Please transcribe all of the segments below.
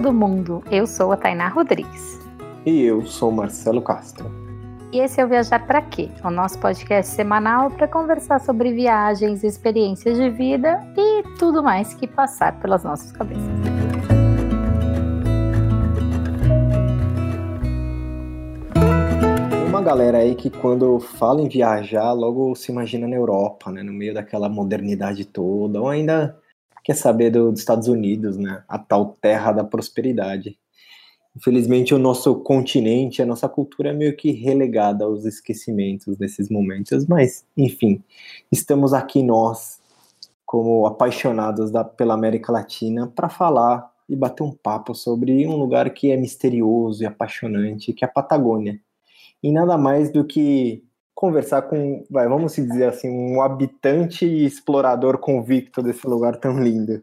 todo mundo! Eu sou a Tainá Rodrigues. E eu sou Marcelo Castro. E esse é o Viajar para Quê? O nosso podcast semanal para conversar sobre viagens, experiências de vida e tudo mais que passar pelas nossas cabeças. uma galera aí que quando fala em viajar, logo se imagina na Europa, né, no meio daquela modernidade toda, ou ainda quer saber do, dos Estados Unidos, né, a tal terra da prosperidade. Infelizmente, o nosso continente, a nossa cultura é meio que relegada aos esquecimentos nesses momentos, mas, enfim, estamos aqui nós, como apaixonados da, pela América Latina, para falar e bater um papo sobre um lugar que é misterioso e apaixonante, que é a Patagônia e nada mais do que conversar com, vai, vamos dizer assim, um habitante e explorador convicto desse lugar tão lindo.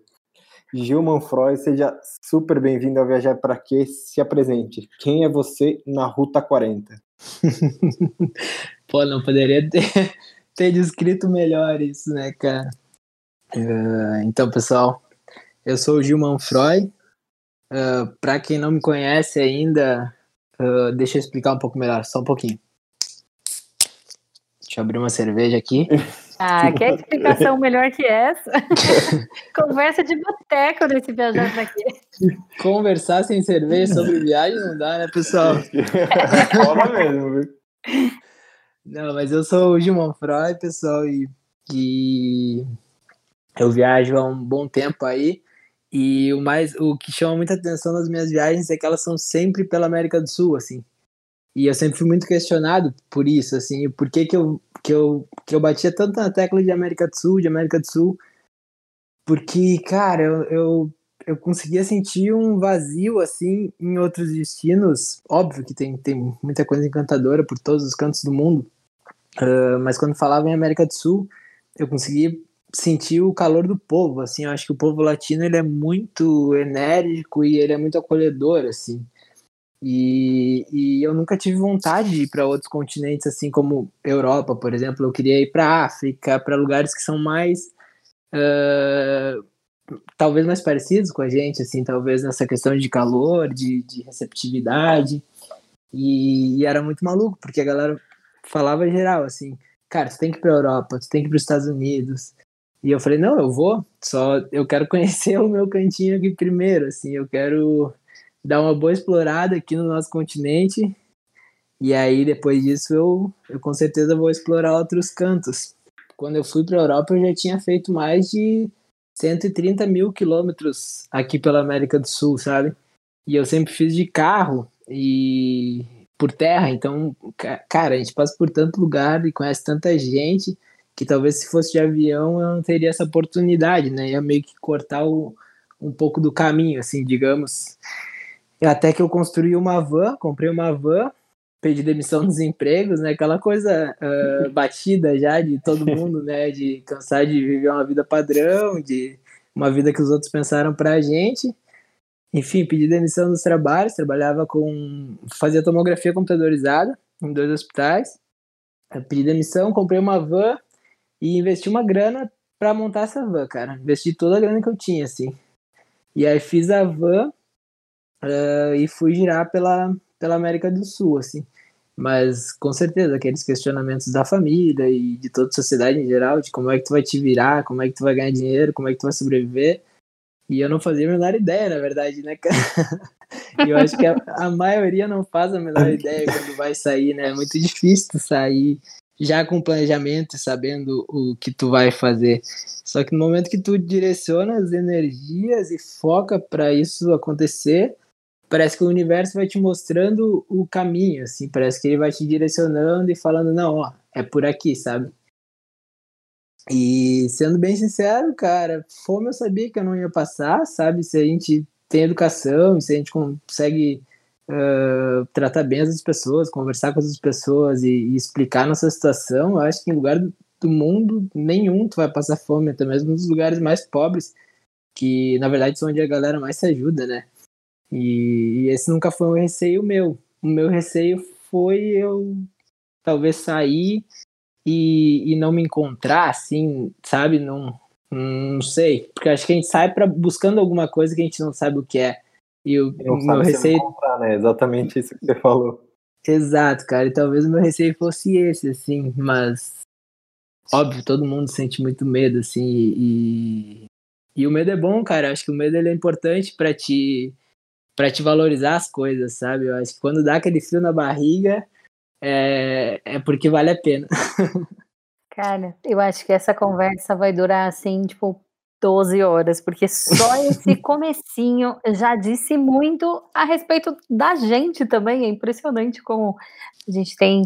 Gilman Freud, seja super bem-vindo ao Viajar para Quê? Se apresente. Quem é você na Ruta 40? Pô, não poderia ter, ter descrito melhor isso, né, cara? Uh, então, pessoal, eu sou o Gilman Freud. Uh, para quem não me conhece ainda, Uh, deixa eu explicar um pouco melhor, só um pouquinho. Deixa eu abrir uma cerveja aqui. Ah, quer explicação melhor que essa? Conversa de boteco nesse viajante aqui. Conversar sem cerveja sobre viagem não dá, né, pessoal? Fala mesmo, viu? Não, mas eu sou o Gilman Freud, pessoal, e, e eu viajo há um bom tempo aí. E o mais, o que chama muita atenção nas minhas viagens é que elas são sempre pela América do Sul, assim. E eu sempre fui muito questionado por isso, assim, por que que eu, que eu, que eu batia tanto na tecla de América do Sul, de América do Sul, porque, cara, eu, eu, eu conseguia sentir um vazio, assim, em outros destinos. Óbvio que tem, tem muita coisa encantadora por todos os cantos do mundo, uh, mas quando falava em América do Sul, eu conseguia sentir o calor do povo, assim, eu acho que o povo latino ele é muito enérgico e ele é muito acolhedor, assim. E, e eu nunca tive vontade de ir para outros continentes, assim como Europa, por exemplo. Eu queria ir para África, para lugares que são mais uh, talvez mais parecidos com a gente, assim, talvez nessa questão de calor, de, de receptividade. E, e, era muito maluco, porque a galera falava geral, assim, cara, você tem que ir para Europa, você tem que ir para os Estados Unidos, e eu falei, não, eu vou, só eu quero conhecer o meu cantinho aqui primeiro, assim, eu quero dar uma boa explorada aqui no nosso continente. E aí, depois disso, eu, eu com certeza vou explorar outros cantos. Quando eu fui para a Europa, eu já tinha feito mais de 130 mil quilômetros aqui pela América do Sul, sabe? E eu sempre fiz de carro e por terra, então, cara, a gente passa por tanto lugar e conhece tanta gente que talvez se fosse de avião eu não teria essa oportunidade, né? Ia meio que cortar o, um pouco do caminho, assim, digamos. Até que eu construí uma van, comprei uma van, pedi demissão dos empregos, né? Aquela coisa uh, batida já de todo mundo, né? De cansar de viver uma vida padrão, de uma vida que os outros pensaram pra gente. Enfim, pedi demissão dos trabalhos, trabalhava com. fazia tomografia computadorizada em dois hospitais. Eu pedi demissão, comprei uma van, e investi uma grana para montar essa van, cara. Investi toda a grana que eu tinha, assim. E aí fiz a van uh, e fui girar pela, pela América do Sul, assim. Mas com certeza, aqueles questionamentos da família e de toda a sociedade em geral, de como é que tu vai te virar, como é que tu vai ganhar dinheiro, como é que tu vai sobreviver. E eu não fazia a menor ideia, na verdade, né, cara? E eu acho que a, a maioria não faz a menor ideia quando vai sair, né? É muito difícil sair já com planejamento sabendo o que tu vai fazer. Só que no momento que tu direciona as energias e foca para isso acontecer, parece que o universo vai te mostrando o caminho, assim, parece que ele vai te direcionando e falando, não, ó, é por aqui, sabe? E sendo bem sincero, cara, fome eu sabia que eu não ia passar, sabe? Se a gente tem educação, se a gente consegue uh, tratar bem as pessoas, conversar com as pessoas e, e, explicar nossa situação, eu acho que em lugar do mundo nenhum tu vai passar fome, até mesmo nos lugares mais pobres, que na verdade são onde a galera mais se ajuda, né? E, e esse nunca foi um receio meu. O meu receio foi eu talvez sair e, e não me encontrar, assim, sabe? Não, não sei. Porque acho que a gente sai para buscando alguma coisa que a gente não sabe o que é. E o Não meu receio. vai comprar, né? Exatamente isso que você falou. Exato, cara. E talvez o meu receio fosse esse, assim, mas. Óbvio, todo mundo sente muito medo, assim, e. E o medo é bom, cara. Acho que o medo ele é importante para te para te valorizar as coisas, sabe? Eu acho que quando dá aquele frio na barriga, é, é porque vale a pena. Cara, eu acho que essa conversa vai durar assim, tipo, 12 horas, porque só esse comecinho já disse muito a respeito da gente também. É impressionante como a gente tem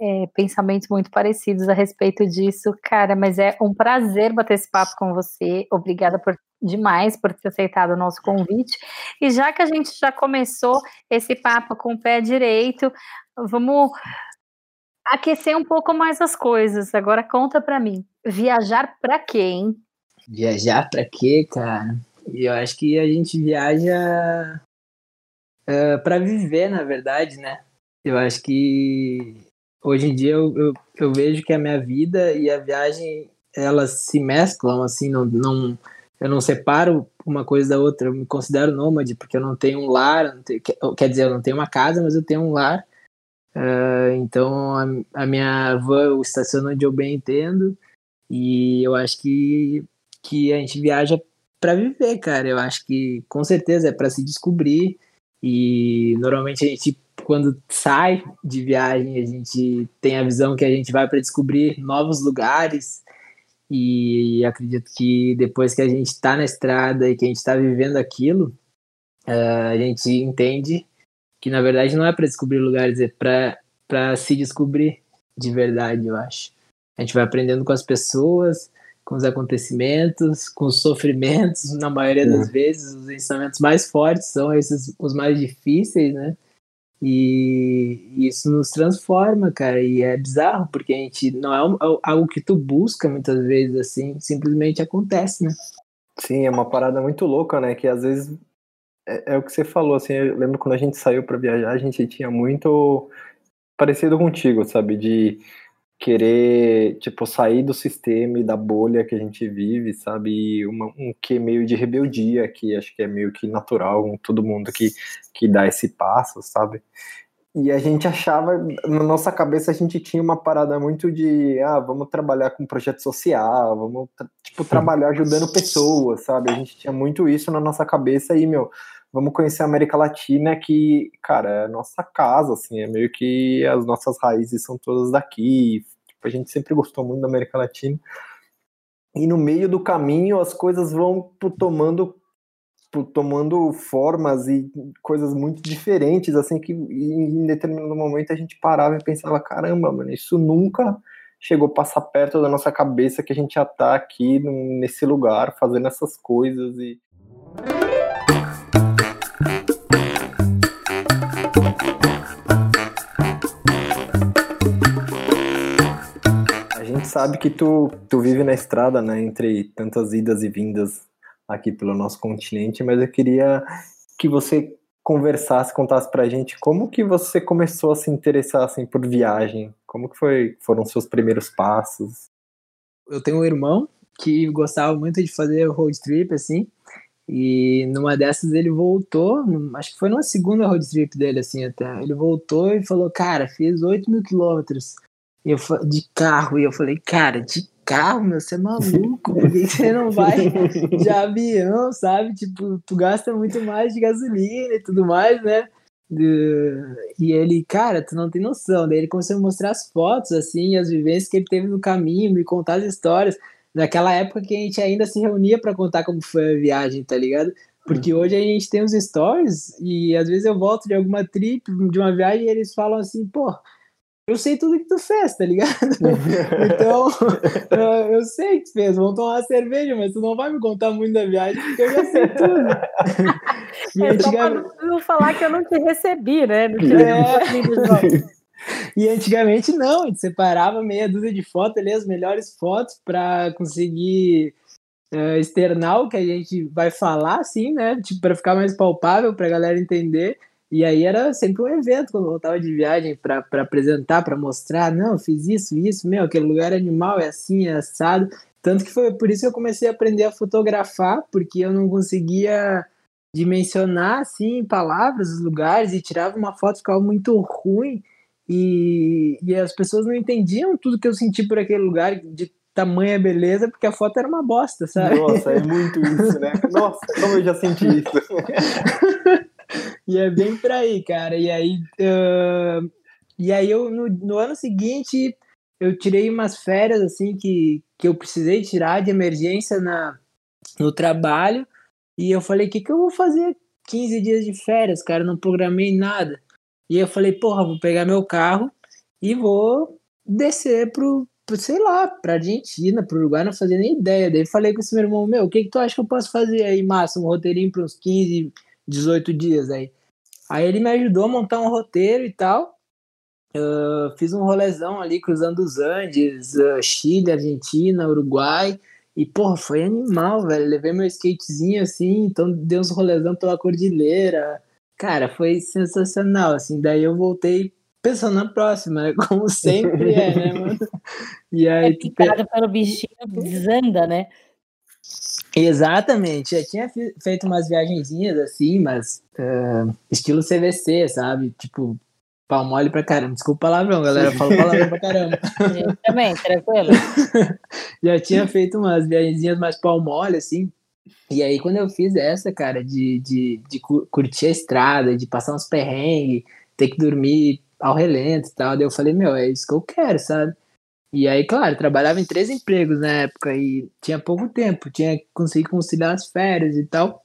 é, pensamentos muito parecidos a respeito disso, cara. Mas é um prazer bater esse papo com você. Obrigada por demais por ter aceitado o nosso convite. E já que a gente já começou esse papo com o pé direito, vamos aquecer um pouco mais as coisas. Agora conta para mim, viajar para hein? Viajar para quê, cara? Eu acho que a gente viaja uh, para viver, na verdade, né? Eu acho que hoje em dia eu, eu, eu, vejo que a minha vida e a viagem elas se mesclam, assim, não, não eu não separo uma coisa da outra, eu me considero nômade, porque eu não tenho um lar, tenho, quer dizer, eu não tenho uma casa, mas eu tenho um lar. Uh, então a, a, minha van eu estaciono onde eu bem entendo, e eu acho que, que a gente viaja para viver, cara. Eu acho que com certeza é para se descobrir, e normalmente a gente, quando sai de viagem, a gente tem a visão que a gente vai para descobrir novos lugares e acredito que depois que a gente está na estrada e que a gente está vivendo aquilo, uh, a gente entende que na verdade não é para descobrir lugares, é para se descobrir de verdade, eu acho. A gente vai aprendendo com as pessoas, com os acontecimentos, com os sofrimentos, na maioria das vezes, os ensinamentos mais fortes são esses os mais difíceis, né? E isso nos transforma, cara, e é bizarro, porque a gente não é, é algo que tu busca muitas vezes, assim, simplesmente acontece, né? Sim, é uma parada muito louca, né? Que às vezes é, é o que você falou, assim, eu lembro quando a gente saiu para viajar, a gente tinha muito parecido contigo, sabe? De querer, tipo, sair do sistema e da bolha que a gente vive, sabe? E uma, um que meio de rebeldia, que acho que é meio que natural com todo mundo que, que dá esse passo, sabe? E a gente achava, na nossa cabeça, a gente tinha uma parada muito de, ah, vamos trabalhar com projeto social, vamos, tipo, trabalhar ajudando pessoas, sabe? A gente tinha muito isso na nossa cabeça e, meu, vamos conhecer a América Latina, que, cara, é a nossa casa, assim, é meio que as nossas raízes são todas daqui. Tipo, a gente sempre gostou muito da América Latina. E no meio do caminho as coisas vão tomando tomando formas e coisas muito diferentes, assim, que em determinado momento a gente parava e pensava, caramba, mano, isso nunca chegou a passar perto da nossa cabeça que a gente já tá aqui nesse lugar, fazendo essas coisas e sabe que tu, tu vive na estrada, né, entre tantas idas e vindas aqui pelo nosso continente, mas eu queria que você conversasse, contasse pra gente como que você começou a se interessar assim por viagem, como que foi, foram seus primeiros passos? Eu tenho um irmão que gostava muito de fazer road trip assim, e numa dessas ele voltou, acho que foi numa segunda road trip dele assim até, ele voltou e falou, cara, fiz 8 mil quilômetros eu, de carro. E eu falei, cara, de carro, meu, você é maluco, por que você não vai de avião, sabe? Tipo, tu gasta muito mais de gasolina e tudo mais, né? E ele, cara, tu não tem noção. Daí ele começou a mostrar as fotos, assim, as vivências que ele teve no caminho, me contar as histórias. Naquela época que a gente ainda se reunia para contar como foi a viagem, tá ligado? Porque hoje a gente tem os stories e às vezes eu volto de alguma trip, de uma viagem, e eles falam assim, pô, eu sei tudo que tu fez, tá ligado? então, eu sei que tu fez, vamos tomar uma cerveja, mas tu não vai me contar muito da viagem, porque eu já sei tudo. e é antigamente... só não falar que eu não te recebi, né? Não é. E antigamente não, a gente separava meia dúzia de fotos ali, as melhores fotos para conseguir uh, externar o que a gente vai falar, assim, né? Tipo, para ficar mais palpável, para a galera entender. E aí era sempre um evento quando eu voltava de viagem para apresentar, para mostrar, não, fiz isso, isso, meu, aquele lugar animal é assim, é assado. Tanto que foi por isso que eu comecei a aprender a fotografar, porque eu não conseguia de mencionar, assim, palavras, os lugares, e tirava uma foto, ficava muito ruim, e, e as pessoas não entendiam tudo que eu senti por aquele lugar, de tamanha beleza, porque a foto era uma bosta, sabe? Nossa, é muito isso, né? Nossa, como eu já senti isso. e é bem por aí, cara. E aí, uh, e aí eu, no, no ano seguinte, eu tirei umas férias, assim, que, que eu precisei tirar de emergência na, no trabalho, e eu falei, o que, que eu vou fazer 15 dias de férias, cara? Não programei nada. E eu falei, porra, vou pegar meu carro e vou descer pro, pro sei lá, pra Argentina, pro Uruguai, não fazia nem ideia. Daí falei com esse meu irmão, meu, o que, que tu acha que eu posso fazer aí, massa? Um roteirinho para uns 15, 18 dias aí. Aí ele me ajudou a montar um roteiro e tal. Uh, fiz um rolezão ali cruzando os Andes, uh, Chile, Argentina, Uruguai. E, porra, foi animal, velho. Levei meu skatezinho assim, então dei uns rolezão pela cordilheira. Cara, foi sensacional, assim. Daí eu voltei pensando na próxima, né? Como sempre é, né, mano? E aí, é picado tu... pelo bichinho, desanda, né? Exatamente. Eu tinha feito umas viagenzinhas assim, mas uh, estilo CVC, sabe? Tipo, pau mole pra caramba. Desculpa o palavrão, galera. Falo palavrão pra caramba. Eu também, tranquilo. Já tinha feito umas viagenzinhas mais pau mole, assim. E aí, quando eu fiz essa, cara, de, de, de curtir a estrada, de passar uns perrengues, ter que dormir ao relento e tal, daí eu falei, meu, é isso que eu quero, sabe? E aí, claro, trabalhava em três empregos na época e tinha pouco tempo, tinha que conseguir conciliar as férias e tal.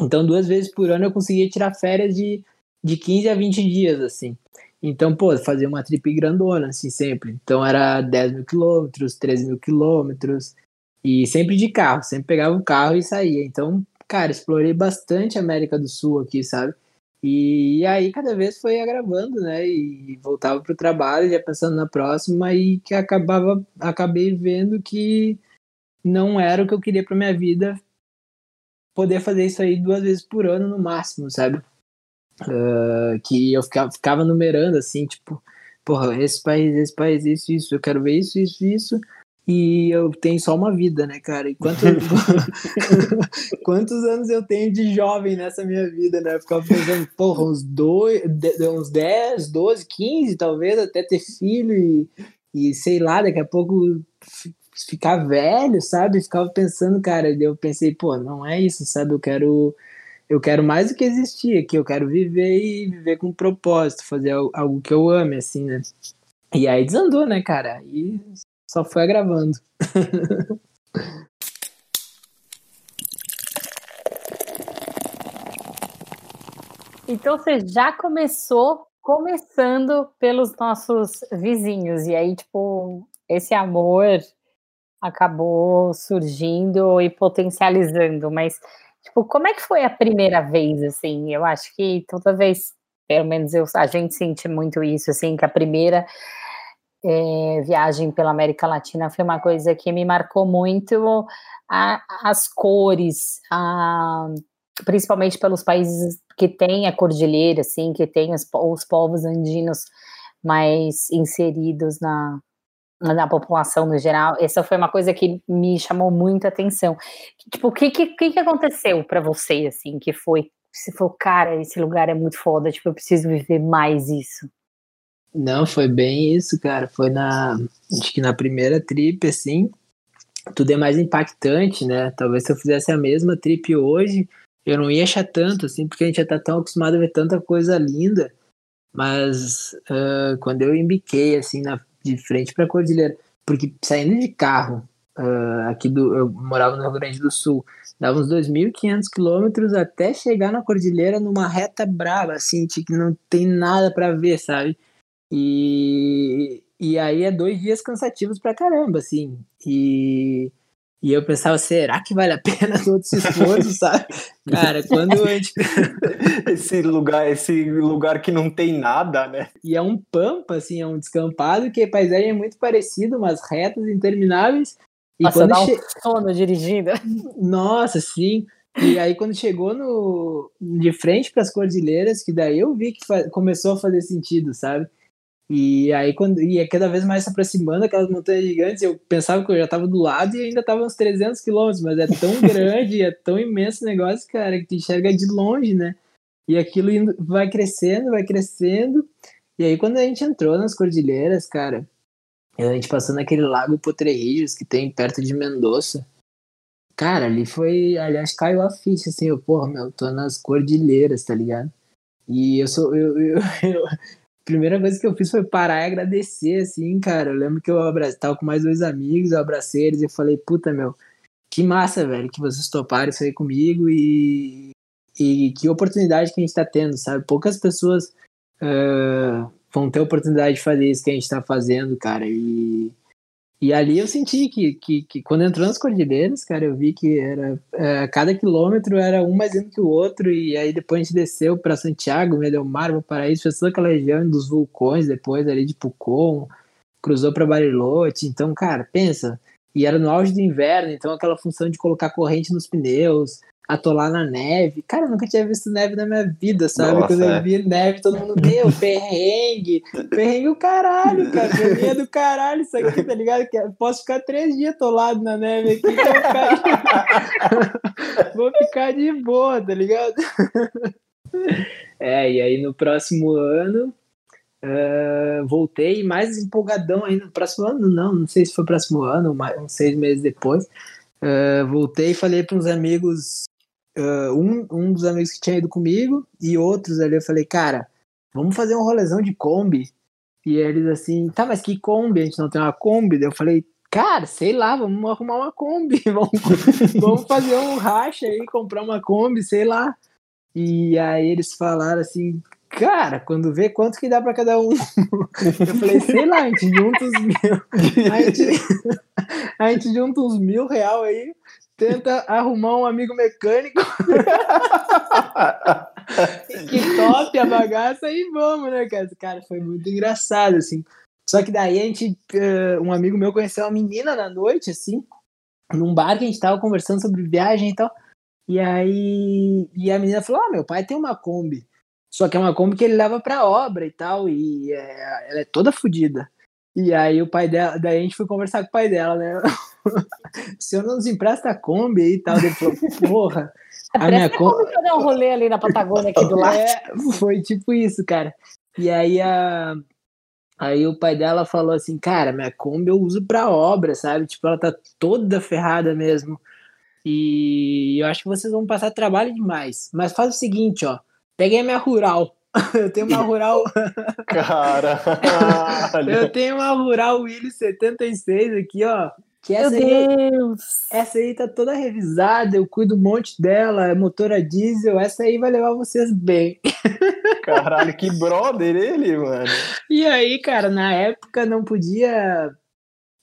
Então, duas vezes por ano eu conseguia tirar férias de, de 15 a 20 dias, assim. Então, pô, fazia uma trip grandona, assim, sempre. Então, era 10 mil quilômetros, 13 mil quilômetros. E sempre de carro, sempre pegava o carro e saía. Então, cara, explorei bastante a América do Sul aqui, sabe? E, aí, cada vez foi agravando, né? E voltava pro trabalho, já pensando na próxima, e que acabava, acabei vendo que não era o que eu queria pra minha vida poder fazer isso aí duas vezes por ano no máximo, sabe? Uh, que eu ficava, ficava numerando assim, tipo, porra, esse país, esse país, isso, isso, eu quero ver isso, isso, isso, e eu tenho só uma vida, né, cara? E quanto, quantos anos eu tenho de jovem nessa minha vida, né? Eu ficava pensando, porra, uns, dois, uns 10, 12, 15, talvez, até ter filho e, e sei lá, daqui a pouco ficar velho, sabe? Ficava pensando, cara, eu pensei, pô, não é isso, sabe? Eu quero eu quero mais do que existir aqui, eu quero viver e viver com propósito, fazer algo que eu ame, assim, né? E aí desandou, né, cara? E só foi agravando. então você já começou começando pelos nossos vizinhos, e aí, tipo, esse amor acabou surgindo e potencializando, mas Tipo, como é que foi a primeira vez, assim? Eu acho que toda vez, pelo menos eu, a gente sente muito isso, assim, que a primeira é, viagem pela América Latina foi uma coisa que me marcou muito a, as cores, a, principalmente pelos países que têm a cordilheira, assim, que tem os, os povos andinos mais inseridos na, na população no geral, essa foi uma coisa que me chamou muita atenção. Tipo, o que, que, que aconteceu para você, assim, que foi, você falou, cara, esse lugar é muito foda, tipo, eu preciso viver mais isso. Não, foi bem isso, cara, foi na, acho que na primeira trip, assim, tudo é mais impactante, né, talvez se eu fizesse a mesma trip hoje, eu não ia achar tanto, assim, porque a gente já tá tão acostumado a ver tanta coisa linda, mas uh, quando eu embiquei, assim, na, de frente para a cordilheira. Porque saindo de carro, uh, aqui do. Eu morava no Rio Grande do Sul, dava uns 2.500 quilômetros até chegar na cordilheira numa reta brava, assim, que não tem nada para ver, sabe? E, e aí é dois dias cansativos pra caramba, assim. E e eu pensava, será que vale a pena todo esse esforço, sabe? Cara, quando a gente. esse lugar, esse lugar que não tem nada, né? E é um pampa, assim, é um descampado que a paisagem é muito parecida, umas retas intermináveis. E Nossa, quando dá che... um sono dirigindo. Nossa, sim. E aí quando chegou no de frente para as cordilheiras, que daí eu vi que começou a fazer sentido, sabe? E aí, quando ia cada vez mais se aproximando aquelas montanhas gigantes, eu pensava que eu já estava do lado e ainda estava uns 300 quilômetros, mas é tão grande, é tão imenso o negócio, cara, que tu enxerga de longe, né? E aquilo indo, vai crescendo, vai crescendo. E aí, quando a gente entrou nas cordilheiras, cara, a gente passou naquele lago Potrerillos que tem perto de Mendoza. Cara, ali foi. Aliás, caiu a ficha, assim, eu, porra, meu, tô nas cordilheiras, tá ligado? E eu sou. Eu, eu, eu, primeira coisa que eu fiz foi parar e agradecer, assim, cara. Eu lembro que eu abracei, com mais dois amigos, eu abracei eles e falei, puta, meu, que massa, velho, que vocês toparam isso aí comigo e, e que oportunidade que a gente tá tendo, sabe? Poucas pessoas uh, vão ter oportunidade de fazer isso que a gente tá fazendo, cara. E e ali eu senti que, que, que, quando entrou nas cordilheiras, cara, eu vi que era é, cada quilômetro era um mais lindo que o outro, e aí depois a gente desceu para Santiago, Medelmar, Valparaíso, fez toda aquela região dos vulcões, depois ali de Pucón, cruzou para Bariloche, então, cara, pensa, e era no auge do inverno, então aquela função de colocar corrente nos pneus, atolar na neve. Cara, eu nunca tinha visto neve na minha vida, sabe? Nossa, Quando é. eu vi neve, todo mundo, meu, perrengue. Perrengue o caralho, cara. Mim é do caralho isso aqui, tá ligado? Que posso ficar três dias atolado na neve aqui, então ficar... vou ficar de boa, tá ligado? é, e aí no próximo ano. Uh, voltei mais empolgadão ainda no próximo ano, não, não sei se foi próximo ano, mais, uns seis meses depois. Uh, voltei e falei para uns amigos uh, um, um dos amigos que tinha ido comigo e outros ali, eu falei, cara, vamos fazer um rolezão de Kombi. E eles assim, tá, mas que Kombi? A gente não tem uma Kombi? eu falei, cara, sei lá, vamos arrumar uma Kombi, vamos, vamos fazer um racha aí, comprar uma Kombi, sei lá. E aí eles falaram assim, cara, quando vê quanto que dá para cada um. Eu falei, sei lá, a gente junta uns mil. A gente, a gente junta uns mil real aí, tenta arrumar um amigo mecânico que tope a bagaça e vamos, né, cara? Cara, foi muito engraçado, assim. Só que daí a gente, uh, um amigo meu conheceu uma menina na noite, assim, num bar que a gente tava conversando sobre viagem e tal. E aí, e a menina falou: Ah, meu pai tem uma Kombi. Só que é uma Kombi que ele leva pra obra e tal, e é, ela é toda fodida. E aí o pai dela, daí a gente foi conversar com o pai dela, né? o senhor não nos empresta a Kombi aí e tal. Ele falou, porra. A minha Kombi. dar um rolê ali na Patagônia aqui do lado. É, foi tipo isso, cara. E aí a. Aí o pai dela falou assim, cara, minha Kombi eu uso pra obra, sabe? Tipo, ela tá toda ferrada mesmo. E eu acho que vocês vão passar trabalho demais. Mas faz o seguinte, ó. Peguei a minha rural. Eu tenho uma rural. Cara! eu tenho uma rural Willy 76 aqui, ó. Que essa Meu aí, Deus! Essa aí tá toda revisada, eu cuido um monte dela, é motor a diesel, essa aí vai levar vocês bem. Caralho, que brother ele, mano. E aí, cara, na época não podia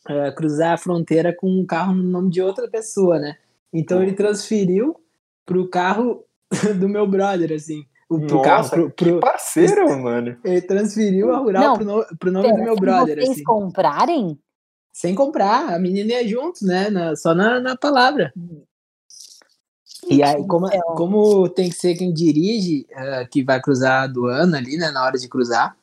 é, cruzar a fronteira com um carro no nome de outra pessoa, né? Então ele transferiu pro carro do meu brother, assim. O, pro Nossa, carro, pro, pro, que parceiro, mano. Ele transferiu a rural não, pro, no, pro nome pera, do meu brother. Vocês assim. comprarem? Sem comprar, a menina ia junto, né? Na, só na, na palavra. E aí, como, como tem que ser quem dirige, uh, que vai cruzar a aduana ali, né, na hora de cruzar,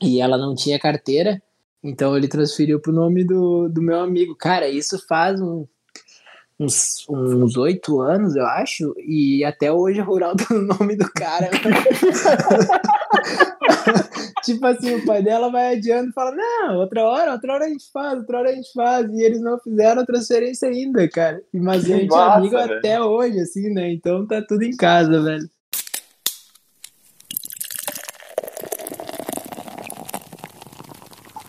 e ela não tinha carteira, então ele transferiu pro nome do, do meu amigo. Cara, isso faz um, uns oito anos, eu acho, e até hoje o Rural tá no nome do cara. tipo assim, o pai dela vai adiando e fala, não, outra hora, outra hora a gente faz, outra hora a gente faz, e eles não fizeram a transferência ainda, cara. Mas a gente é amigo velho. até hoje, assim, né? Então tá tudo em casa, velho.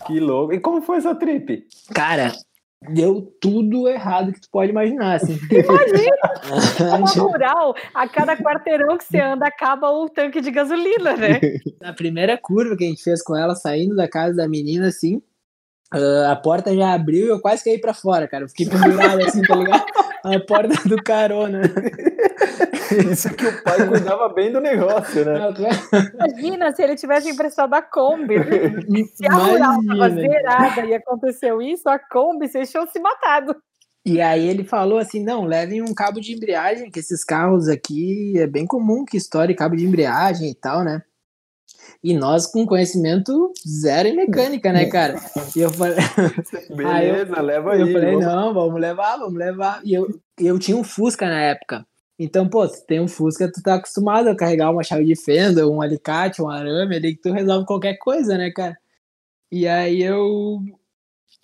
Que louco. E como foi essa trip? Cara, deu tudo errado que tu pode imaginar, assim. Imagina! Uma rural, a cada quarteirão que você anda, acaba o tanque de gasolina, né? Na primeira curva que a gente fez com ela, saindo da casa da menina, assim, Uh, a porta já abriu e eu quase caí pra fora, cara. Eu fiquei pendurado assim, tá ligado? A porta do carona. Isso que o pai cuidava bem do negócio, né? Imagina se ele tivesse emprestado a Kombi. Se a rural tava zerada e aconteceu isso, a Kombi, vocês tinham se matado. E aí ele falou assim, não, levem um cabo de embreagem, que esses carros aqui é bem comum que estoure cabo de embreagem e tal, né? E nós com conhecimento zero em mecânica, né, cara? E eu falei. Beleza, eu, leva aí. Eu falei, vamos. não, vamos levar, vamos levar. E eu, eu tinha um Fusca na época. Então, pô, se tem um Fusca, tu tá acostumado a carregar uma chave de fenda, um alicate, um arame ali, que tu resolve qualquer coisa, né, cara? E aí eu.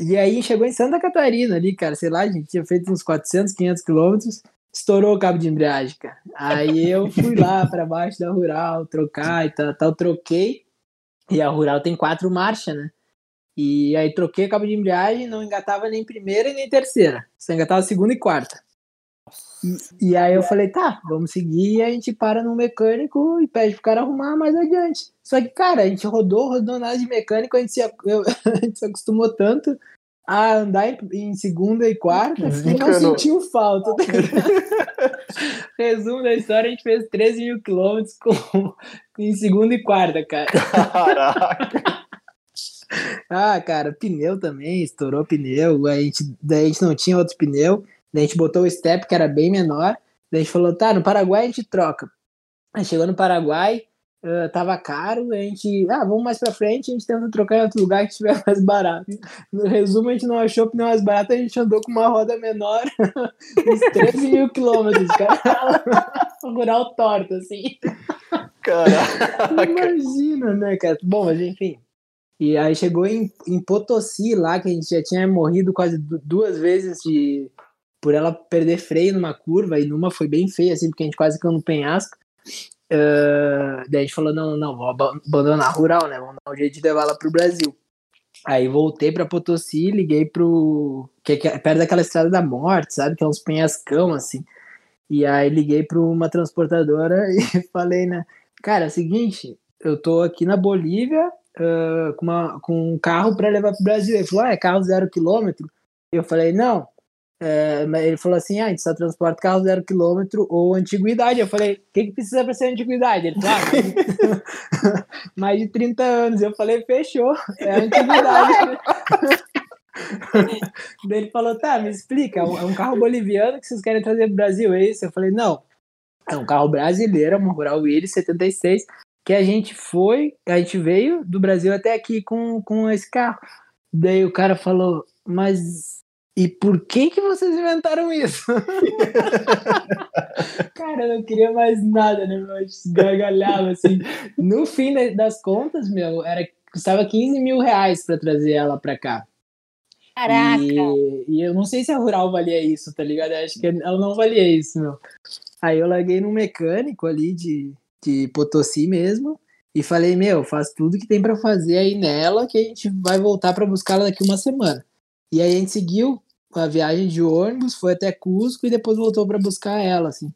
E aí chegou em Santa Catarina ali, cara, sei lá, a gente tinha feito uns 400, 500 quilômetros, estourou o cabo de embreagem, cara. Aí eu fui lá para baixo da Rural trocar e tal, tal, troquei. E a Rural tem quatro marchas, né? E aí troquei o cabo de embreagem, não engatava nem primeira e nem terceira, só engatava segunda e quarta. E, e, aí eu falei, tá, vamos seguir e a gente para no mecânico e pede pro cara arrumar mais adiante. Só que, cara, a gente rodou, rodou nada de mecânico, a gente se, eu, a gente se acostumou tanto a andar em, em segunda e quarta que não sentiu falta. Resumo da história, a gente fez 13 mil quilômetros com, em segunda e quarta, cara. Caraca! ah, cara, pneu também, estourou pneu, a gente, daí a gente não tinha outro pneu, daí a gente botou o step que era bem menor, daí a gente falou, tá, no Paraguai a gente troca. Aí chegou no Paraguai, uh, tava caro, a gente, ah, vamos mais pra frente, a gente tenta trocar em outro lugar que estiver mais barato. No resumo, a gente não achou pneu mais barato, a gente andou com uma roda menor, uns 13 mil quilômetros, cara. Rural torto, assim. Caraca! Imagina, né, cara? Bom, mas enfim. E aí chegou em, em Potosí lá, que a gente já tinha morrido quase duas vezes de por ela perder freio numa curva, e numa foi bem feia, assim, porque a gente quase caiu no penhasco. Uh, daí a gente falou, não, não, vamos abandonar a rural, né? Vamos dar um jeito de levar ela pro Brasil. Aí voltei pra Potosí, liguei pro. que é perto daquela estrada da morte, sabe? Que é uns penhascão, assim. E aí liguei pra uma transportadora e falei, né? Cara, é o seguinte, eu tô aqui na Bolívia uh, com, uma, com um carro para levar pro Brasil. Ele falou, ah, é carro zero quilômetro? Eu falei, não, é, ele falou assim: ah, a gente só transporta carro zero quilômetro ou antiguidade. Eu falei: o que, que precisa para ser antiguidade? Ele falou: ah, mais, de, 30 anos. Eu falei: fechou, é antiguidade. Daí ele falou: tá, me explica, é um carro boliviano que vocês querem trazer para o Brasil, é isso? Eu falei: não, é um carro brasileiro, uma Rural Willis 76, que a gente foi, a gente veio do Brasil até aqui com, com esse carro. Daí o cara falou: mas e por que que vocês inventaram isso? Cara, eu não queria mais nada, né, meu? Gargalhava, assim. No fim das contas, meu, era, custava 15 mil reais pra trazer ela pra cá. Caraca! E, e, eu não sei se a Rural valia isso, tá ligado? Eu acho que ela não valia isso, meu. Aí eu larguei num mecânico ali de, de Potosí mesmo e falei, meu, faz tudo que tem para fazer aí nela que a gente vai voltar para buscá-la daqui uma semana. E aí a gente seguiu a viagem de ônibus, foi até Cusco e depois voltou para buscar ela, assim.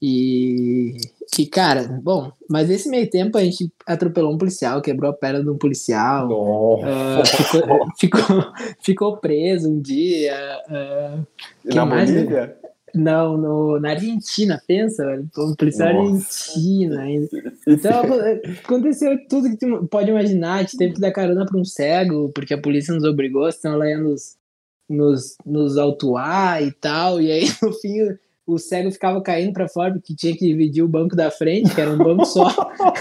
E, e, cara, bom, mas nesse meio tempo a gente atropelou um policial, quebrou a perna de um policial, uh, ficou, ficou, ficou, preso um dia. Uh, na mais? Bolívia? Não, no, na Argentina, pensa, velho. Um policial argentino ainda. Então, aconteceu tudo que tu pode imaginar. A gente teve que dar carona para um cego, porque a polícia nos obrigou, senão ela ia nos, nos, nos autuar e tal, e aí no fim o cego ficava caindo para fora porque tinha que dividir o banco da frente, que era um banco só,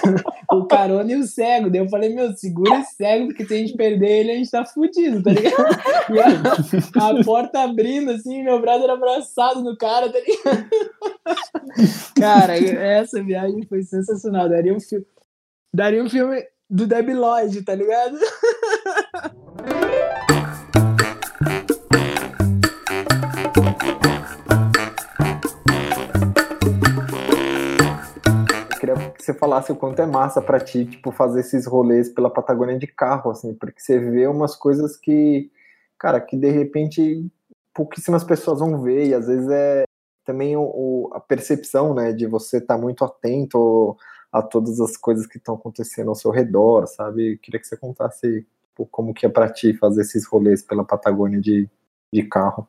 o carona e o cego. Daí eu falei, meu, segura esse cego, porque se a gente perder ele, a gente tá fudido, tá ligado? E a, a porta abrindo, assim, meu brother abraçado no cara, tá ligado? Cara, essa viagem foi sensacional. Daria um filme, daria um filme do Debi Lloyd, tá ligado? Você falasse o quanto é massa para ti, tipo, fazer esses rolês pela Patagônia de carro, assim, porque você vê umas coisas que, cara, que de repente pouquíssimas pessoas vão ver, e às vezes é também o, o a percepção, né, de você estar tá muito atento a todas as coisas que estão acontecendo ao seu redor, sabe? Eu queria que você contasse tipo, como que é para ti fazer esses rolês pela Patagônia de, de carro.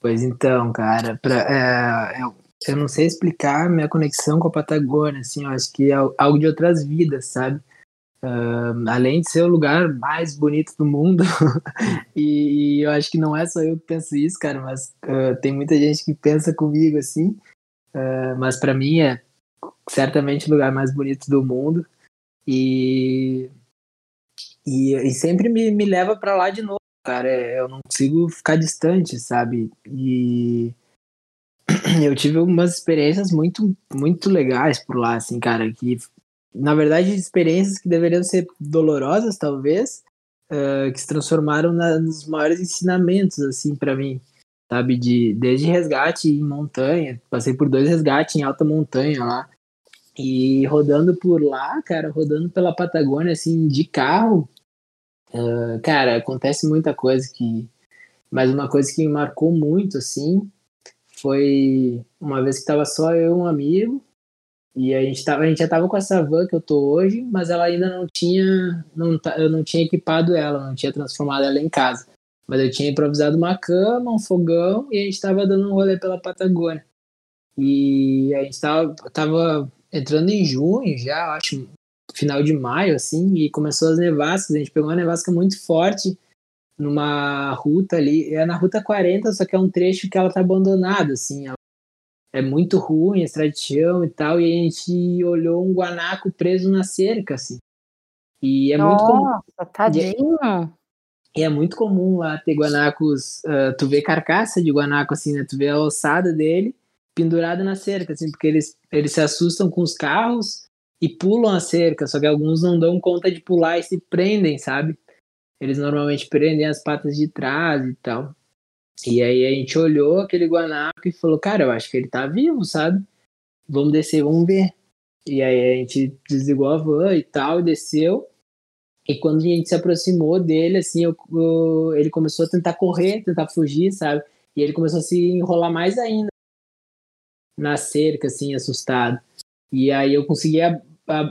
Pois então, cara, pra, é, é eu não sei explicar minha conexão com a Patagônia, assim, eu acho que é algo de outras vidas, sabe? Uh, além de ser o lugar mais bonito do mundo, e, eu acho que não é só eu que penso isso, cara, mas uh, tem muita gente que pensa comigo assim, uh, mas para mim é certamente o lugar mais bonito do mundo. E, e, e sempre me, me leva para lá de novo, cara. É, eu não consigo ficar distante, sabe? E eu tive algumas experiências muito, muito legais por lá, assim, cara, que na verdade experiências que deveriam ser dolorosas, talvez, uh, que se transformaram na, nos maiores ensinamentos, assim, para mim, sabe, de desde resgate em montanha, passei por dois resgates em alta montanha lá, e rodando por lá, cara, rodando pela Patagônia, assim, de carro, uh, cara, acontece muita coisa que. Mas uma coisa que me marcou muito, assim, foi uma vez que tava só eu e um amigo, e a gente, tava, a gente já tava com essa van que eu tô hoje, mas ela ainda não tinha. Não, eu não tinha equipado ela, não tinha transformado ela em casa. Mas eu tinha improvisado uma cama, um fogão, e a gente tava dando um rolê pela Patagônia. E a gente tava, tava entrando em junho já, acho, final de maio, assim, e começou as nevascas. A gente pegou uma nevasca muito forte numa ruta ali, é na ruta 40, só que é um trecho que ela tá abandonada, assim, é muito ruim, a estrada de chão e tal, e a gente olhou um guanaco preso na cerca, assim. E é Nossa, muito comum. tadinho. E é muito comum lá ter guanacos, uh, tu vê carcaça de guanaco, assim, né? Tu vê a ossada dele pendurada na cerca, assim, porque eles, eles se assustam com os carros e pulam a cerca, só que alguns não dão conta de pular e se prendem, sabe? Eles normalmente prendem as patas de trás e tal. E aí a gente olhou aquele guanaco e falou, cara, eu acho que ele tá vivo, sabe? Vamos descer, vamos ver. E aí a gente desligou a van e tal, e desceu. E quando a gente se aproximou dele, assim, eu, eu, ele começou a tentar correr, tentar fugir, sabe? E ele começou a se enrolar mais ainda na cerca, assim, assustado. E aí eu conseguia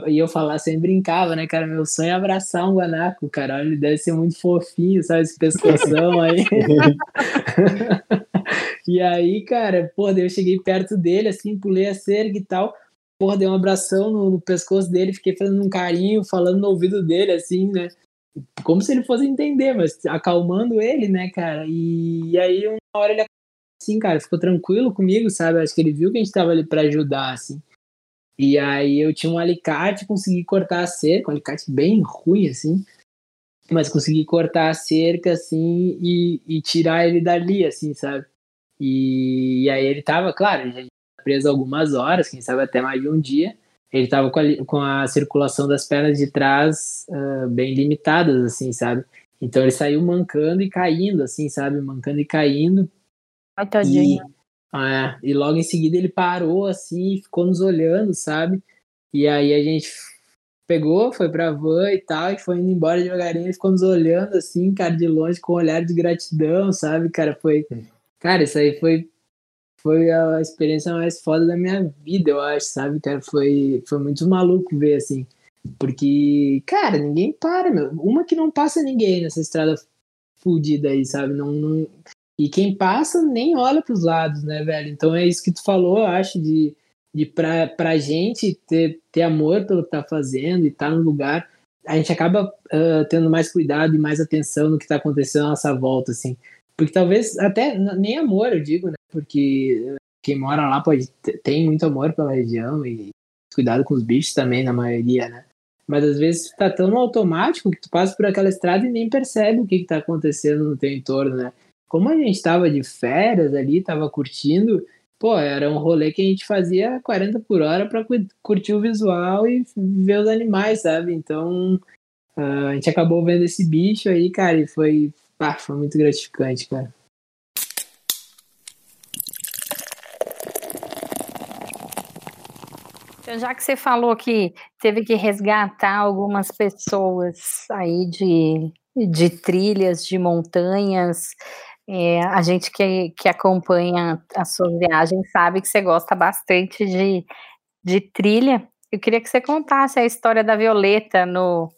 e eu falar, sempre brincava, né, cara? Meu sonho é abraçar um guanaco, cara. Ele deve ser muito fofinho, sabe? Esse pescoção aí. e aí, cara, pô, daí eu cheguei perto dele, assim, pulei a cerca e tal. Porra, dei um abração no, no, pescoço dele, fiquei fazendo um carinho, falando no ouvido dele, assim, né? Como se ele fosse entender, mas acalmando ele, né, cara? E, e aí, uma hora ele, assim, cara, ficou tranquilo comigo, sabe? Acho que ele viu que a gente tava ali pra ajudar, assim. E aí eu tinha um alicate, consegui cortar a cerca, um alicate bem ruim, assim, mas consegui cortar a cerca, assim, e, e tirar ele dali, assim, sabe? E, e aí ele tava, claro, ele preso algumas horas, quem sabe até mais de um dia. Ele tava com a, com a circulação das pernas de trás uh, bem limitadas, assim, sabe? Então ele saiu mancando e caindo, assim, sabe? Mancando e caindo. Ai, tadinho. E, é, e logo em seguida ele parou assim, ficou nos olhando, sabe? E aí a gente pegou, foi pra van e tal, e foi indo embora devagarinho, ele ficou nos olhando assim, cara, de longe, com um olhar de gratidão, sabe? Cara, foi. Cara, isso aí foi, foi a experiência mais foda da minha vida, eu acho, sabe? Cara, foi, foi muito maluco ver assim. Porque, cara, ninguém para, meu. Uma que não passa ninguém nessa estrada fudida aí, sabe? Não, não, e quem passa nem olha para os lados, né, velho? Então é isso que tu falou, eu acho, de, de pra, pra gente ter, ter amor pelo que tá fazendo e tá no lugar, a gente acaba uh, tendo mais cuidado e mais atenção no que tá acontecendo à nossa volta, assim. Porque talvez até nem amor, eu digo, né? Porque quem mora lá pode tem muito amor pela região e cuidado com os bichos também, na maioria, né? Mas às vezes tá tão automático que tu passa por aquela estrada e nem percebe o que, que tá acontecendo no teu entorno, né? Como a gente estava de férias ali, estava curtindo, pô, era um rolê que a gente fazia 40 por hora para curtir o visual e ver os animais, sabe? Então uh, a gente acabou vendo esse bicho aí, cara, e foi, ah, foi muito gratificante, cara. Então, já que você falou que teve que resgatar algumas pessoas aí de, de trilhas, de montanhas, é, a gente que, que acompanha a sua viagem sabe que você gosta bastante de, de trilha. Eu queria que você contasse a história da Violeta no,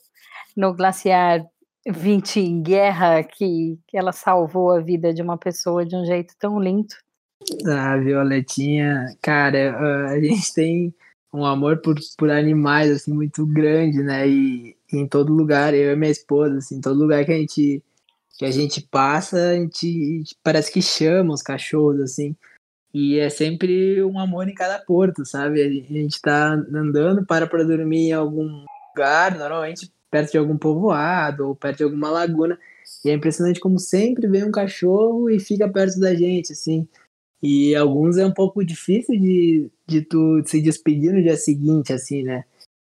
no Glaciar 20 em Guerra, que, que ela salvou a vida de uma pessoa de um jeito tão lindo. A Violetinha, cara, a gente tem um amor por, por animais, assim, muito grande, né? E, e em todo lugar, eu e minha esposa, assim, em todo lugar que a gente que a gente passa, a gente parece que chama os cachorros, assim. E é sempre um amor em cada porto, sabe? A gente tá andando, para para dormir em algum, lugar, normalmente perto de algum povoado ou perto de alguma laguna. E é impressionante como sempre vem um cachorro e fica perto da gente, assim. E alguns é um pouco difícil de, de tu se despedir no dia seguinte, assim, né?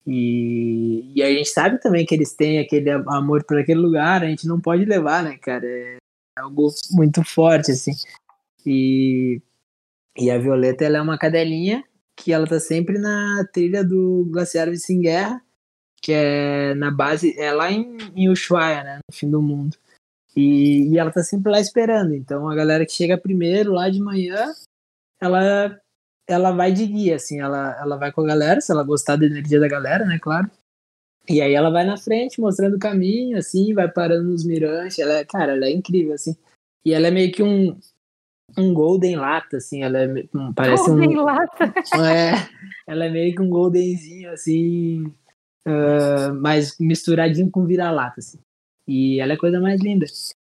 E, e a gente sabe também que eles têm aquele amor por aquele lugar, a gente não pode levar, né, cara? É algo muito forte, assim. E, e a Violeta, ela é uma cadelinha que ela tá sempre na trilha do Glaciar Sem Guerra, que é na base, é lá em, em Ushuaia, né, no fim do mundo. E, e ela tá sempre lá esperando. Então a galera que chega primeiro lá de manhã, ela ela vai de guia, assim, ela, ela vai com a galera, se ela gostar da energia da galera, né, claro. E aí ela vai na frente, mostrando o caminho, assim, vai parando nos mirantes. Ela é, cara, ela é incrível, assim. E ela é meio que um, um golden lata, assim, ela é, parece golden um... lata? É, ela é meio que um goldenzinho, assim, uh, mas misturadinho com vira-lata, assim. E ela é a coisa mais linda.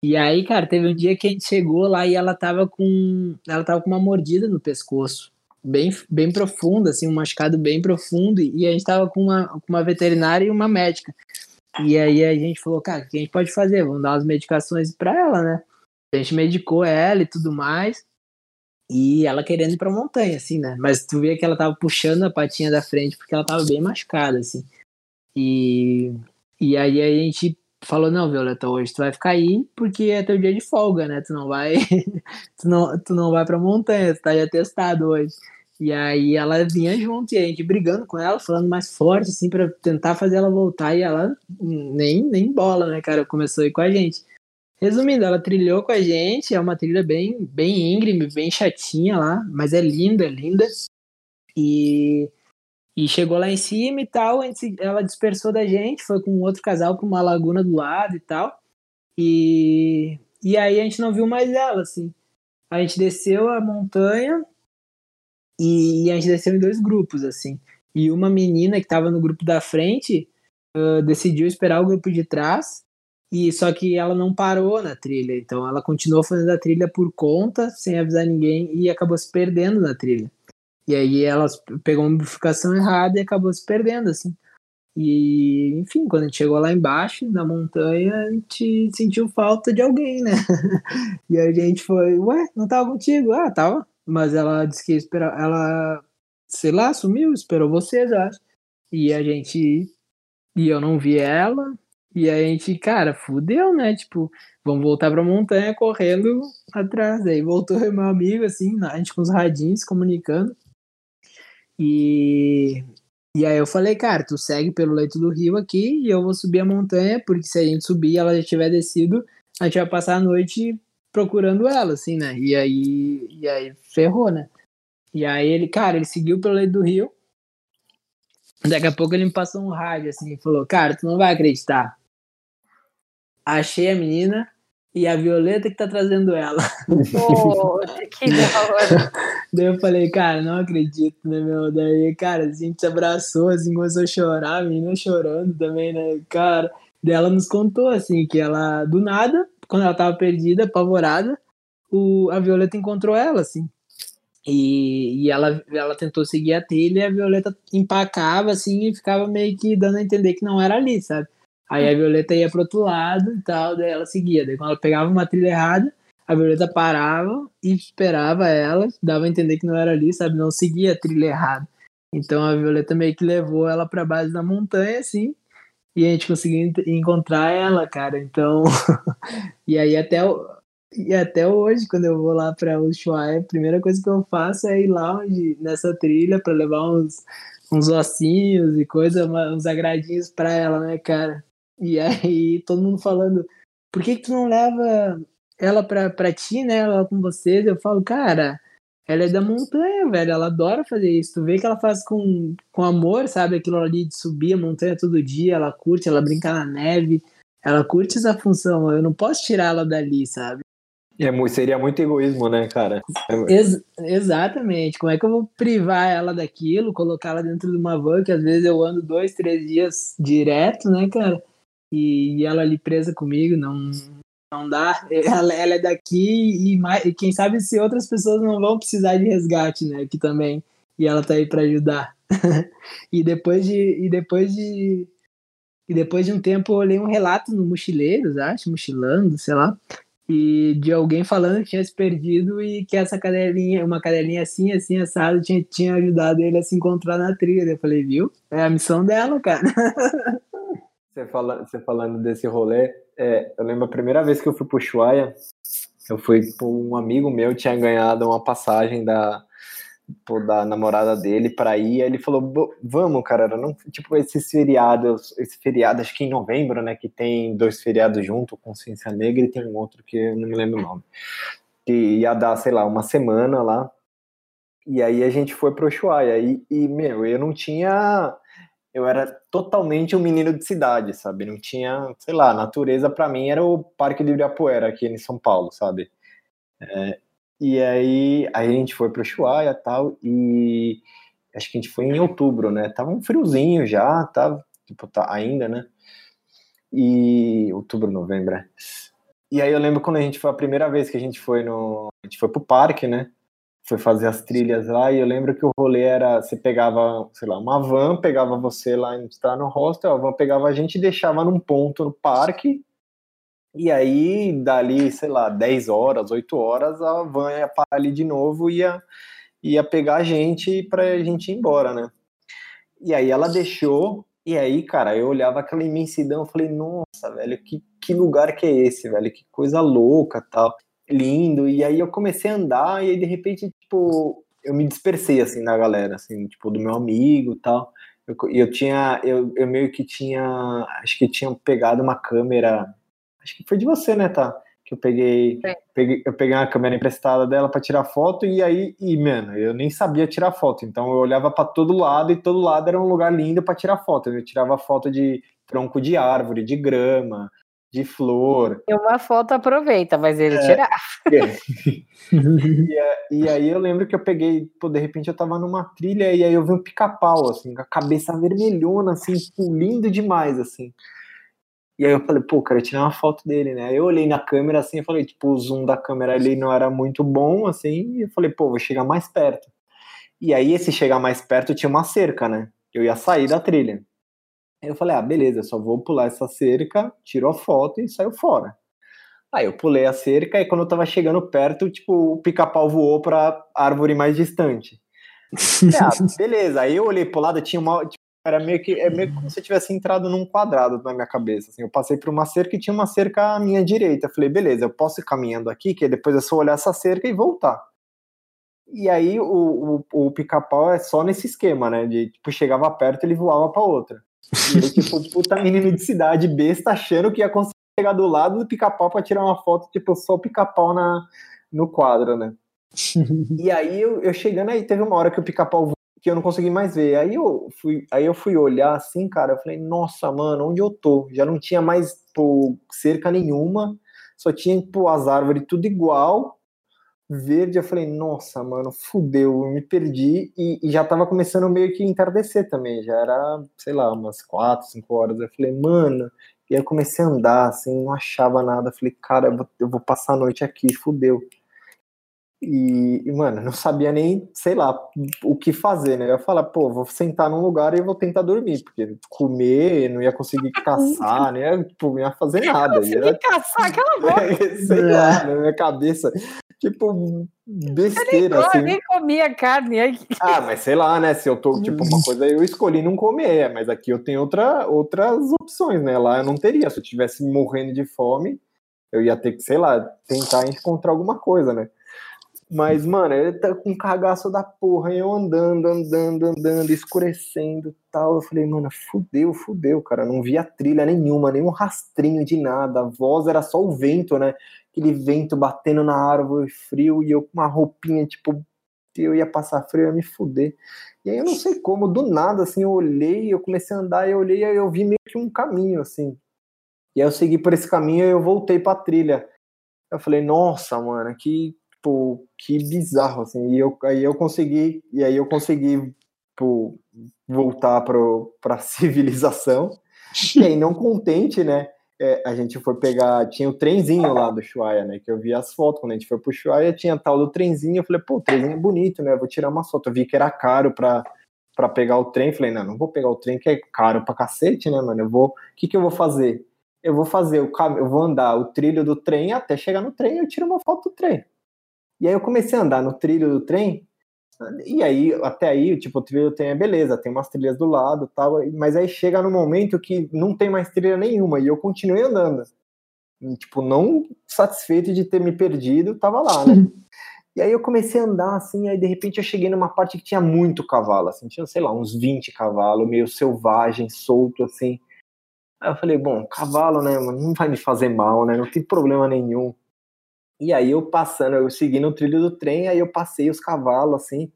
E aí, cara, teve um dia que a gente chegou lá e ela tava com. Ela tava com uma mordida no pescoço. Bem, bem profunda, assim, um machucado bem profundo. E a gente tava com uma, com uma veterinária e uma médica. E aí a gente falou, cara, o que a gente pode fazer? Vamos dar umas medicações para ela, né? A gente medicou ela e tudo mais. E ela querendo ir pra montanha, assim, né? Mas tu vê que ela tava puxando a patinha da frente porque ela tava bem machucada, assim. E, e aí a gente falou, não, Violeta, hoje tu vai ficar aí porque é teu dia de folga, né? Tu não vai, tu não, tu não vai pra montanha, tu tá já testado hoje. E aí ela vinha junto e a gente brigando com ela, falando mais forte, assim, pra tentar fazer ela voltar e ela nem, nem bola, né, cara? Começou a ir com a gente. Resumindo, ela trilhou com a gente, é uma trilha bem, bem íngreme, bem chatinha lá, mas é linda, é linda. E e chegou lá em cima e tal, ela dispersou da gente, foi com outro casal para uma laguna do lado e tal. E, e aí a gente não viu mais ela, assim. A gente desceu a montanha e, a gente desceu em dois grupos, assim. E uma menina que estava no grupo da frente uh, decidiu esperar o grupo de trás, e só que ela não parou na trilha. Então ela continuou fazendo a trilha por conta, sem avisar ninguém, e acabou se perdendo na trilha. E aí ela pegou uma bifurcação errada e acabou se perdendo, assim. E, enfim, quando a gente chegou lá embaixo, na montanha, a gente sentiu falta de alguém, né? e a gente foi, ué, não tava contigo? Ah, tava. Mas ela disse que esperar, ela, sei lá, sumiu, esperou vocês, acho. E a gente, e eu não vi ela, e a gente, cara, fudeu, né? Tipo, vamos voltar pra montanha correndo atrás. Aí voltou meu amigo, assim, a gente com os radinhos comunicando. E, e aí eu falei, cara, tu segue pelo leito do rio aqui e eu vou subir a montanha, porque se a gente subir e ela já tiver descido, a gente vai passar a noite procurando ela, assim, né? E aí, e aí ferrou, né? E aí ele, cara, ele seguiu pelo leito do rio. Daqui a pouco ele me passou um rádio, assim, e falou, cara, tu não vai acreditar. Achei a menina, e a Violeta que tá trazendo ela. Pô, que da hora. Daí eu falei, cara, não acredito, né, meu? Daí, cara, a gente se abraçou, assim, começou a chorar, a menina chorando também, né, cara. Daí ela nos contou, assim, que ela, do nada, quando ela tava perdida, apavorada, o, a Violeta encontrou ela, assim. E, e ela, ela tentou seguir a trilha e a Violeta empacava, assim, e ficava meio que dando a entender que não era ali, sabe? Aí a Violeta ia pro outro lado e tal, daí ela seguia. Daí quando ela pegava uma trilha errada, a Violeta parava e esperava ela, dava a entender que não era ali, sabe? Não seguia a trilha errada. Então a Violeta meio que levou ela pra base da montanha, assim, e a gente conseguiu encontrar ela, cara. Então, e aí até, e até hoje, quando eu vou lá pra Ushuaia, a primeira coisa que eu faço é ir lá onde, nessa trilha para levar uns, uns ossinhos e coisa, uns agradinhos pra ela, né, cara? E aí todo mundo falando, por que, que tu não leva ela pra, pra ti, né? Ela com vocês? Eu falo, cara, ela é da montanha, velho. Ela adora fazer isso. Tu vê que ela faz com, com amor, sabe? Aquilo ali de subir a montanha todo dia. Ela curte, ela brinca na neve. Ela curte essa função. Eu não posso tirar ela dali, sabe? É, seria muito egoísmo, né, cara? Ex exatamente. Como é que eu vou privar ela daquilo, colocar ela dentro de uma van, que às vezes eu ando dois, três dias direto, né, cara? e, ela ali presa comigo, não, não dá. Ela, ela é daqui e, mais, quem sabe se outras pessoas não vão precisar de resgate, né? Aqui também. E ela tá aí para ajudar. e depois de e depois de, E depois de um tempo eu olhei um relato no Mochileiros, acho, Mochilando, sei lá, e de alguém falando que tinha se perdido e que essa cadelinha, uma cadelinha assim, assim, assado, tinha, tinha ajudado ele a se encontrar na trilha. Eu falei, viu? É a missão dela, cara. Você, fala, você falando desse rolê, é, eu lembro a primeira vez que eu fui pro Ushuaia, eu fui por um amigo meu tinha ganhado uma passagem da, da namorada dele para ir, ele falou, vamos, cara, não, tipo, esses feriados, esse feriado, acho que em novembro, né, que tem dois feriados junto, Consciência Negra e tem um outro que eu não me lembro o nome, que ia dar, sei lá, uma semana lá, e aí a gente foi pro Ushuaia, e, e meu, eu não tinha, eu era totalmente um menino de cidade, sabe, não tinha, sei lá, natureza para mim era o Parque do Ibirapuera aqui em São Paulo, sabe, é, e aí, aí a gente foi pro Ushuaia tal, e acho que a gente foi em outubro, né? Tava um friozinho já, tava, tipo, tá ainda, né? E outubro, novembro. É. E aí eu lembro quando a gente foi a primeira vez que a gente foi no. A gente foi pro parque, né? Foi fazer as trilhas lá, e eu lembro que o rolê era. Você pegava, sei lá, uma van, pegava você lá, está no hostel, a van pegava a gente e deixava num ponto no parque, e aí, dali, sei lá, 10 horas, 8 horas, a van ia parar ali de novo e ia, ia pegar a gente pra gente ir embora, né? E aí ela deixou, e aí, cara, eu olhava aquela imensidão, eu falei, nossa, velho, que, que lugar que é esse, velho? Que coisa louca, tal. Lindo. E aí eu comecei a andar, e aí de repente, tipo, eu me dispersei, assim, na galera, assim, tipo, do meu amigo e tal. Eu, eu tinha, eu, eu meio que tinha, acho que tinha pegado uma câmera acho que foi de você, né, tá? Que eu peguei, peguei eu peguei uma câmera emprestada dela para tirar foto e aí, e, mano, eu nem sabia tirar foto, então eu olhava para todo lado e todo lado era um lugar lindo para tirar foto. Eu tirava foto de tronco de árvore, de grama, de flor. E uma foto aproveita, mas ele é, tirar. É. e, e, aí eu lembro que eu peguei, pô, de repente eu tava numa trilha e aí eu vi um pica-pau, assim, com a cabeça vermelhona, assim, lindo demais, assim. E aí eu falei, pô, quero tirar uma foto dele, né? Eu olhei na câmera assim, eu falei, tipo, o zoom da câmera ali não era muito bom, assim, e eu falei, pô, vou chegar mais perto. E aí, esse chegar mais perto tinha uma cerca, né? Eu ia sair da trilha. Aí eu falei, ah, beleza, só vou pular essa cerca, tiro a foto e saio fora. Aí eu pulei a cerca e quando eu tava chegando perto, tipo, o pica-pau voou pra árvore mais distante. ah, beleza. Aí eu olhei pro lado, tinha uma, era meio que é meio como se eu tivesse entrado num quadrado na minha cabeça. Assim, eu passei por uma cerca e tinha uma cerca à minha direita. Eu falei, beleza, eu posso ir caminhando aqui, que depois é só olhar essa cerca e voltar. E aí o, o, o pica-pau é só nesse esquema, né? De tipo, chegava perto ele voava para outra. E ele, tipo, puta menino de cidade besta achando que ia conseguir chegar do lado do pica-pau pra tirar uma foto, tipo, só o pica-pau na, no quadro, né? e aí eu, eu chegando aí, teve uma hora que o pica-pau que eu não consegui mais ver. Aí eu fui, aí eu fui olhar assim, cara, eu falei, nossa, mano, onde eu tô? Já não tinha mais pô, cerca nenhuma, só tinha pô, as árvores tudo igual, verde. Eu falei, nossa, mano, fudeu, eu me perdi e, e já tava começando meio que entardecer também, já era, sei lá, umas quatro, cinco horas. Eu falei, mano, e aí eu comecei a andar assim, não achava nada. Falei, cara, eu vou, eu vou passar a noite aqui, fudeu. E, e, mano, não sabia nem, sei lá, o que fazer, né? Eu ia falar, pô, vou sentar num lugar e vou tentar dormir, porque comer, não ia conseguir caçar, não ia, tipo, não ia fazer nada. Não ia caçar aquela boca. sei lá, na minha cabeça, tipo, besteira, eu assim. nem comia carne. Aí. Ah, mas sei lá, né? Se eu tô, tipo, uma coisa eu escolhi não comer, mas aqui eu tenho outra, outras opções, né? Lá eu não teria. Se eu tivesse morrendo de fome, eu ia ter que, sei lá, tentar encontrar alguma coisa, né? Mas, mano, ele tá com um cagaço da porra, e eu andando, andando, andando, escurecendo tal. Eu falei, mano, fudeu, fudeu, cara. Não via trilha nenhuma, nenhum rastrinho de nada. A voz era só o vento, né? Aquele vento batendo na árvore, frio, e eu com uma roupinha, tipo, eu ia passar frio, eu ia me fuder. E aí eu não sei como, do nada, assim, eu olhei, eu comecei a andar, eu olhei, eu vi meio que um caminho, assim. E aí eu segui por esse caminho e eu voltei pra trilha. Eu falei, nossa, mano, que tipo, que bizarro, assim, e eu, aí eu consegui, e aí eu consegui, tipo, voltar para a civilização, e aí não contente, né, é, a gente foi pegar, tinha o trenzinho lá do Chuaia, né, que eu vi as fotos, quando a gente foi pro Chuaia, tinha tal do trenzinho, eu falei, pô, o trenzinho é bonito, né, vou tirar uma foto, eu vi que era caro para para pegar o trem. Falei, não, não vou pegar o trem que é caro pra cacete, né, mano? Eu vou. O que, que eu vou fazer? Eu vou fazer o eu vou andar o trilho do trem até chegar no trem, eu tiro uma foto do trem. E aí eu comecei a andar no trilho do trem. E aí, até aí, tipo, o trilho do trem é beleza, tem umas trilhas do lado tal, mas aí chega no momento que não tem mais trilha nenhuma, e eu continuei andando. E, tipo, não satisfeito de ter me perdido, tava lá, né? E aí eu comecei a andar assim, aí de repente eu cheguei numa parte que tinha muito cavalo, assim, tinha, sei lá, uns 20 cavalos, meio selvagem, solto, assim. Aí eu falei, bom, cavalo, né, não vai me fazer mal, né, não tem problema nenhum. E aí eu passando, eu segui no trilho do trem, aí eu passei os cavalos, assim,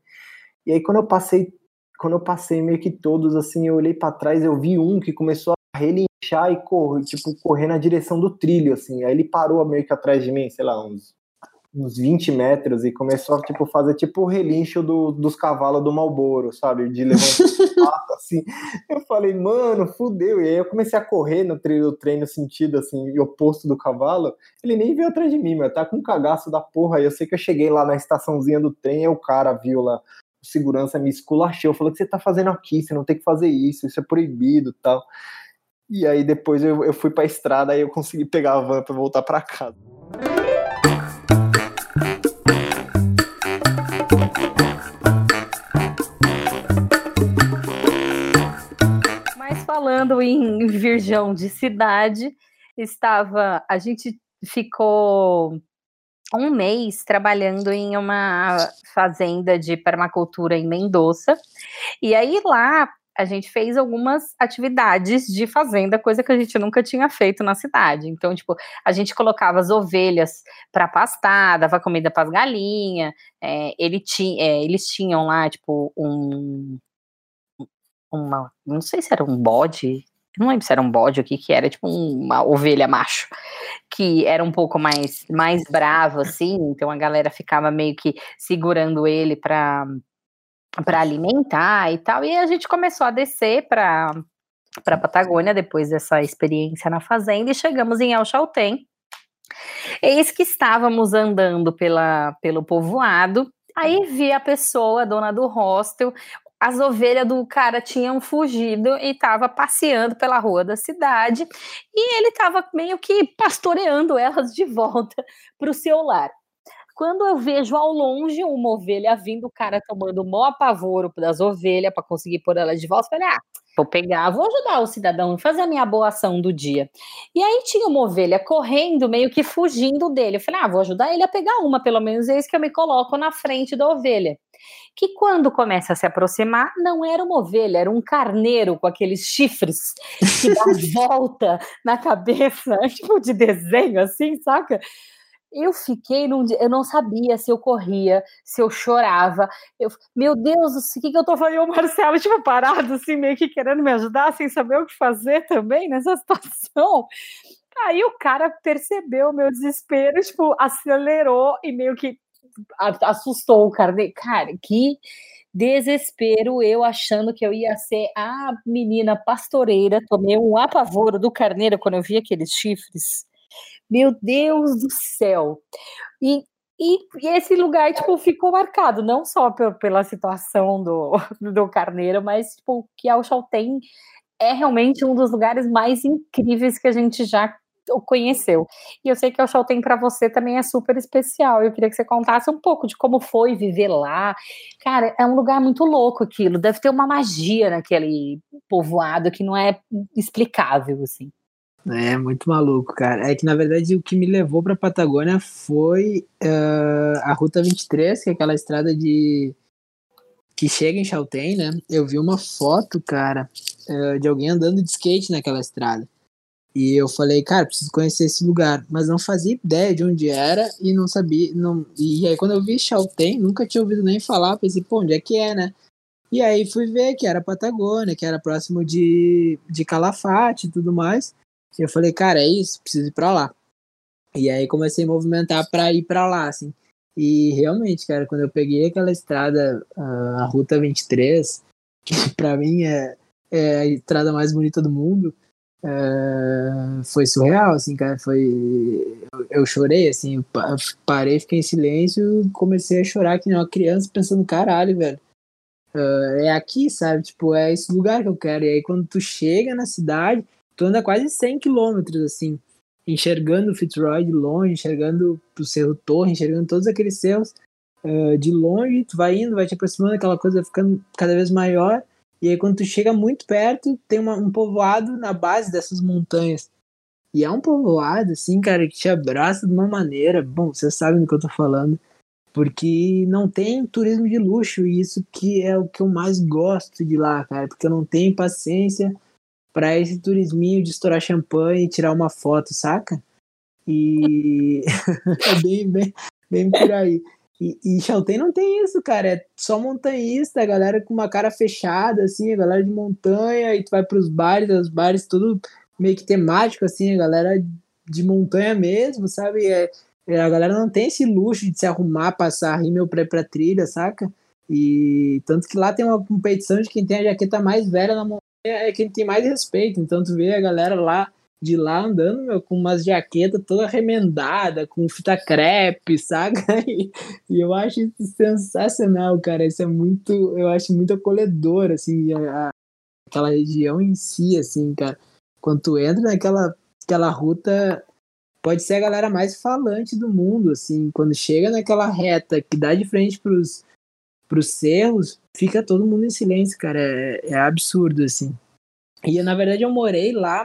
e aí quando eu passei, quando eu passei meio que todos, assim, eu olhei para trás, eu vi um que começou a relinchar e correr, tipo, correr na direção do trilho, assim, aí ele parou meio que atrás de mim, sei lá, uns uns 20 metros e começou a tipo, fazer tipo o relincho do, dos cavalos do Malboro, sabe? De levantar assim. Eu falei, mano, fudeu. E aí eu comecei a correr no treino, no treino sentido assim, oposto do cavalo. Ele nem veio atrás de mim, mas tá com um cagaço da porra. E eu sei que eu cheguei lá na estaçãozinha do trem e o cara viu lá, o segurança me esculachou, falou: o que você tá fazendo aqui? Você não tem que fazer isso, isso é proibido tal. E aí depois eu, eu fui pra estrada e eu consegui pegar a van pra voltar pra casa. Falando em Virgão de cidade, estava. A gente ficou um mês trabalhando em uma fazenda de permacultura em Mendoza. E aí lá a gente fez algumas atividades de fazenda, coisa que a gente nunca tinha feito na cidade. Então, tipo, a gente colocava as ovelhas para pastar, dava comida para as galinhas. É, ele ti, é, eles tinham lá, tipo, um, uma, não sei se era um bode, não lembro se era um bode ou o que que era, tipo uma ovelha macho, que era um pouco mais, mais bravo, assim, então a galera ficava meio que segurando ele para para alimentar e tal, e a gente começou a descer para para Patagônia depois dessa experiência na fazenda e chegamos em El Chaltén. Eis que estávamos andando pela, pelo povoado, aí vi a pessoa, a dona do hostel, as ovelhas do cara tinham fugido e estava passeando pela rua da cidade e ele estava meio que pastoreando elas de volta para o seu lar. Quando eu vejo ao longe uma ovelha vindo, o cara tomando o maior apavoro das ovelhas para conseguir pôr elas de volta, eu falei: ah, vou pegar, vou ajudar o cidadão a fazer a minha boa ação do dia. E aí tinha uma ovelha correndo, meio que fugindo dele. Eu falei: ah, vou ajudar ele a pegar uma, pelo menos é isso que eu me coloco na frente da ovelha que quando começa a se aproximar, não era uma ovelha, era um carneiro com aqueles chifres que dá volta na cabeça, tipo de desenho assim, saca? Eu fiquei num dia, eu não sabia se eu corria, se eu chorava. Eu, meu Deus, o que, que eu tô fazendo? O Marcelo, tipo, parado, assim, meio que querendo me ajudar, sem saber o que fazer também nessa situação. Aí o cara percebeu o meu desespero, tipo, acelerou e meio que assustou o cara. Cara, que desespero eu achando que eu ia ser a menina pastoreira. Tomei um apavoro do carneiro quando eu vi aqueles chifres. Meu Deus do céu! E, e, e esse lugar, tipo, ficou marcado, não só pela situação do, do carneiro, mas, tipo, que Alchaltén é realmente um dos lugares mais incríveis que a gente já o conheceu. E eu sei que o show tem para você também é super especial. Eu queria que você contasse um pouco de como foi viver lá. Cara, é um lugar muito louco aquilo. Deve ter uma magia naquele povoado que não é explicável, assim. É muito maluco, cara. É que na verdade o que me levou para Patagônia foi uh, a Ruta 23, que é aquela estrada de que chega em Chaltén, né? Eu vi uma foto, cara, uh, de alguém andando de skate naquela estrada. E eu falei, cara, preciso conhecer esse lugar, mas não fazia ideia de onde era e não sabia, não. E aí quando eu vi Chaltén, nunca tinha ouvido nem falar, pensei, pô, onde é que é, né? E aí fui ver que era Patagônia, que era próximo de, de Calafate e tudo mais. E eu falei, cara, é isso, preciso ir pra lá. E aí comecei a movimentar pra ir pra lá, assim. E realmente, cara, quando eu peguei aquela estrada, a Ruta 23, que pra mim é, é a estrada mais bonita do mundo, é, foi surreal, assim, cara. Foi. Eu, chorei, assim, parei, fiquei em silêncio comecei a chorar que nem uma criança, pensando, caralho, velho. uh, é aqui, sabe? Tipo, é esse lugar que eu quero. E aí quando tu chega na cidade, tu anda quase 100 quilômetros, assim, enxergando o Fitzroy de longe, enxergando o Cerro Torre, enxergando todos aqueles cerros uh, de longe, tu vai indo, vai te aproximando, aquela coisa ficando cada vez maior, e aí quando tu chega muito perto, tem uma, um povoado na base dessas montanhas. E é um povoado, assim, cara, que te abraça de uma maneira. Bom, vocês sabem do que eu tô falando. Porque não tem turismo de luxo, e isso que é o que eu mais gosto de lá, cara. Porque eu não tenho paciência para esse turisminho de estourar champanhe e tirar uma foto, saca? E é bem, bem, bem por aí. E, e não tem isso, cara. É só montanhista, a galera com uma cara fechada, assim, a galera de montanha, e tu vai pros bares, os bares tudo meio que temático, assim, a galera de montanha mesmo, sabe? É, é, a galera não tem esse luxo de se arrumar, passar rímel pra ir pra trilha, saca? E tanto que lá tem uma competição de quem tem a jaqueta mais velha na montanha é quem tem mais respeito. Então tu vê a galera lá de lá andando, meu, com umas jaquetas toda remendada, com fita crepe, saca? E, e, eu acho isso sensacional, cara. Isso é muito, eu acho muito acolhedor, assim, a, a, aquela região em si, assim, cara. Quando tu entra naquela aquela ruta, pode ser a galera mais falante do mundo, assim. Quando chega naquela reta que dá de frente pros, pros cerros, fica todo mundo em silêncio, cara. É, é absurdo, assim. E na verdade eu morei lá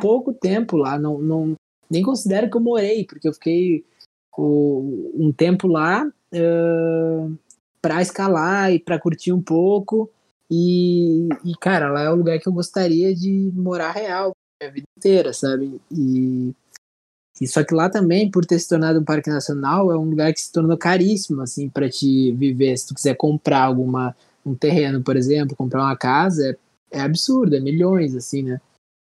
pouco tempo lá, não, não nem considero que eu morei, porque eu fiquei o, um tempo lá uh, para escalar e para curtir um pouco. E, e, cara, lá é o lugar que eu gostaria de morar real a vida inteira, sabe? E, e só que lá também, por ter se tornado um parque nacional, é um lugar que se tornou caríssimo, assim, para te viver. Se tu quiser comprar alguma um terreno, por exemplo, comprar uma casa, é, é absurdo, é milhões, assim, né?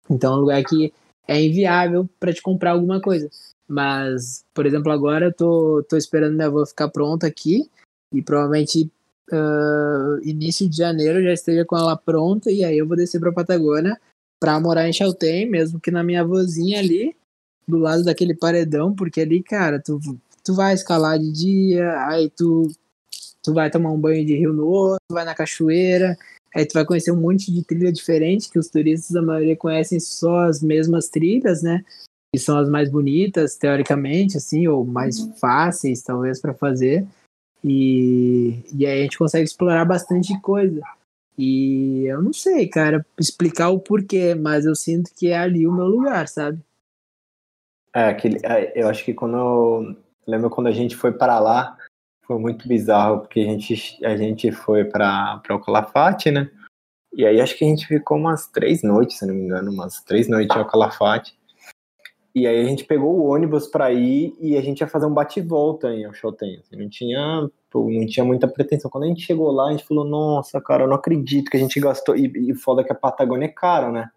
Então é um lugar que é inviável para te comprar alguma coisa. Mas, por exemplo, agora eu tô, tô esperando minha avó ficar pronta aqui e provavelmente uh, início de janeiro já esteja com ela pronta e aí eu vou descer pra Patagônia pra morar em Chaltén, mesmo que na minha avózinha ali, do lado daquele paredão, porque ali, cara, tu, tu vai escalar de dia, aí tu, tu vai tomar um banho de rio no outro, vai na cachoeira, Aí tu vai conhecer um monte de trilha diferente, que os turistas, a maioria, conhecem só as mesmas trilhas, né? Que são as mais bonitas, teoricamente, assim, ou mais uhum. fáceis, talvez, para fazer. E, e aí a gente consegue explorar bastante coisa. E eu não sei, cara, explicar o porquê, mas eu sinto que é ali o meu lugar, sabe? É, aquele, é, eu acho que quando eu lembro quando a gente foi para lá, foi muito bizarro, porque a gente, a gente foi para o Calafate, né? E aí acho que a gente ficou umas três noites, se não me engano, umas três noites ao Calafate. E aí a gente pegou o ônibus para ir e a gente ia fazer um bate-volta em Oxalten. Assim, não tinha não tinha muita pretensão. Quando a gente chegou lá, a gente falou, nossa, cara, eu não acredito que a gente gastou. E, e foda que a Patagônia é cara, né?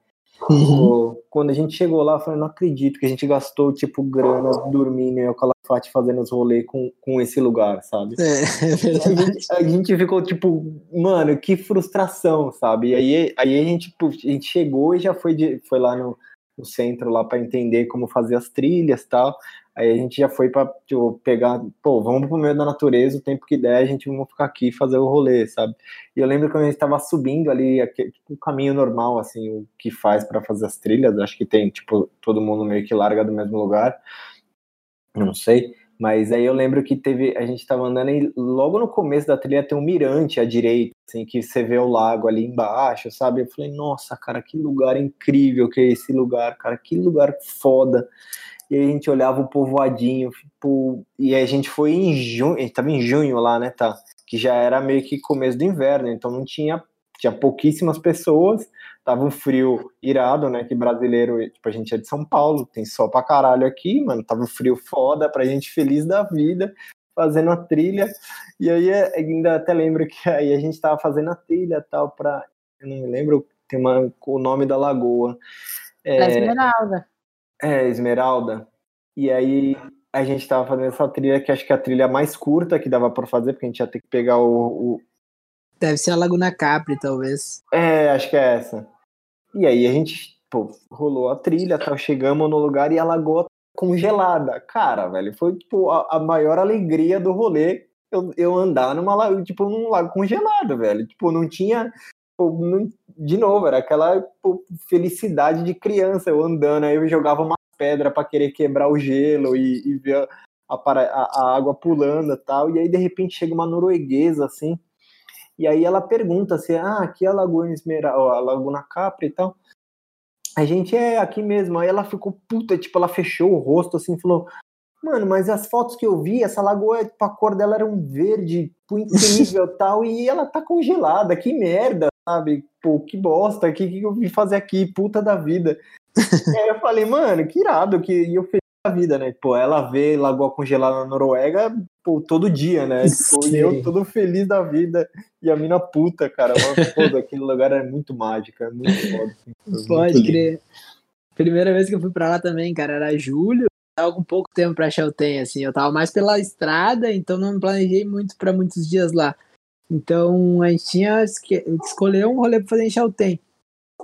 Uhum. Quando a gente chegou lá, eu falei, não acredito que a gente gastou, tipo, grana dormindo em Calafate fazendo os rolês com, com esse lugar, sabe? É, é verdade. A gente, a gente, ficou, tipo, mano, que frustração, sabe? E aí, aí a, gente, tipo, a gente chegou e já foi, de, foi lá no, no centro lá para entender como fazer as trilhas e tal. Aí a gente já foi para tipo, pegar, pô, vamos pro meio da natureza, o tempo que der, a gente vai ficar aqui e fazer o rolê, sabe? E eu lembro que a gente estava subindo ali, aquele, tipo, um caminho normal, assim, o que faz para fazer as trilhas, acho que tem, tipo, todo mundo meio que larga do mesmo lugar, não sei. Mas aí eu lembro que teve, a gente estava andando e logo no começo da trilha tem um mirante à direita, assim, que você vê o lago ali embaixo, sabe? Eu falei, nossa, cara, que lugar incrível que é esse lugar, cara, que lugar foda e a gente olhava o povoadinho, tipo, e a gente foi em junho, a gente tava em junho lá, né, tá? Que já era meio que começo do inverno, então não tinha, tinha pouquíssimas pessoas, tava um frio irado, né, que brasileiro, tipo, a gente é de São Paulo, tem sol pra caralho aqui, mano, tava um frio foda, pra gente feliz da vida, fazendo a trilha, e aí é, ainda até lembro que aí a gente tava fazendo a trilha tal, pra, eu não me lembro, tem uma, o nome da lagoa. É, Esmeralda. É, Esmeralda. E aí a gente tava fazendo essa trilha, que acho que é a trilha mais curta que dava para fazer, porque a gente ia ter que pegar o, o, Deve ser a Laguna Capri, talvez. É, acho que é essa. E aí a gente, pô, rolou a trilha, tal, chegamos no lugar e a lagoa congelada. Cara, velho, foi tipo a, a maior alegria do rolê. eu, eu andar numa tipo, num lago congelado, velho. Tipo, não tinha. Tipo, não, de novo, era aquela tipo, felicidade de criança, eu andando, aí eu jogava uma pedra para querer quebrar o gelo e, e ver a, a, a, água pulando e tal. E aí, de repente, chega uma norueguesa assim. E aí ela pergunta assim: ah, aqui é a Lagoa Esmeralda, a Laguna Capri e tal. A gente é aqui mesmo. Aí ela ficou puta, tipo, ela fechou o rosto assim, falou: Mano, mas as fotos que eu vi, essa lagoa, tipo, a cor dela era um verde tipo, incrível tal, e ela tá congelada, que merda, sabe? Pô, que bosta, o que, que eu vim fazer aqui, puta da vida. aí eu falei, mano, que irado, que e eu feliz da vida, né? Pô, ela vê lagoa congelada na Noruega, pô, todo dia, né? Tipo, e eu todo feliz da vida, e a mina puta, cara. Mas, aquele lugar é muito mágico, é muito foda. Assim, Pode crer. Primeira vez que eu fui pra lá também, cara, era julho tava com pouco tempo para Chaltén, assim, eu tava mais pela estrada, então não planejei muito para muitos dias lá. Então a gente tinha que escolher um rolê para fazer em Chaltén.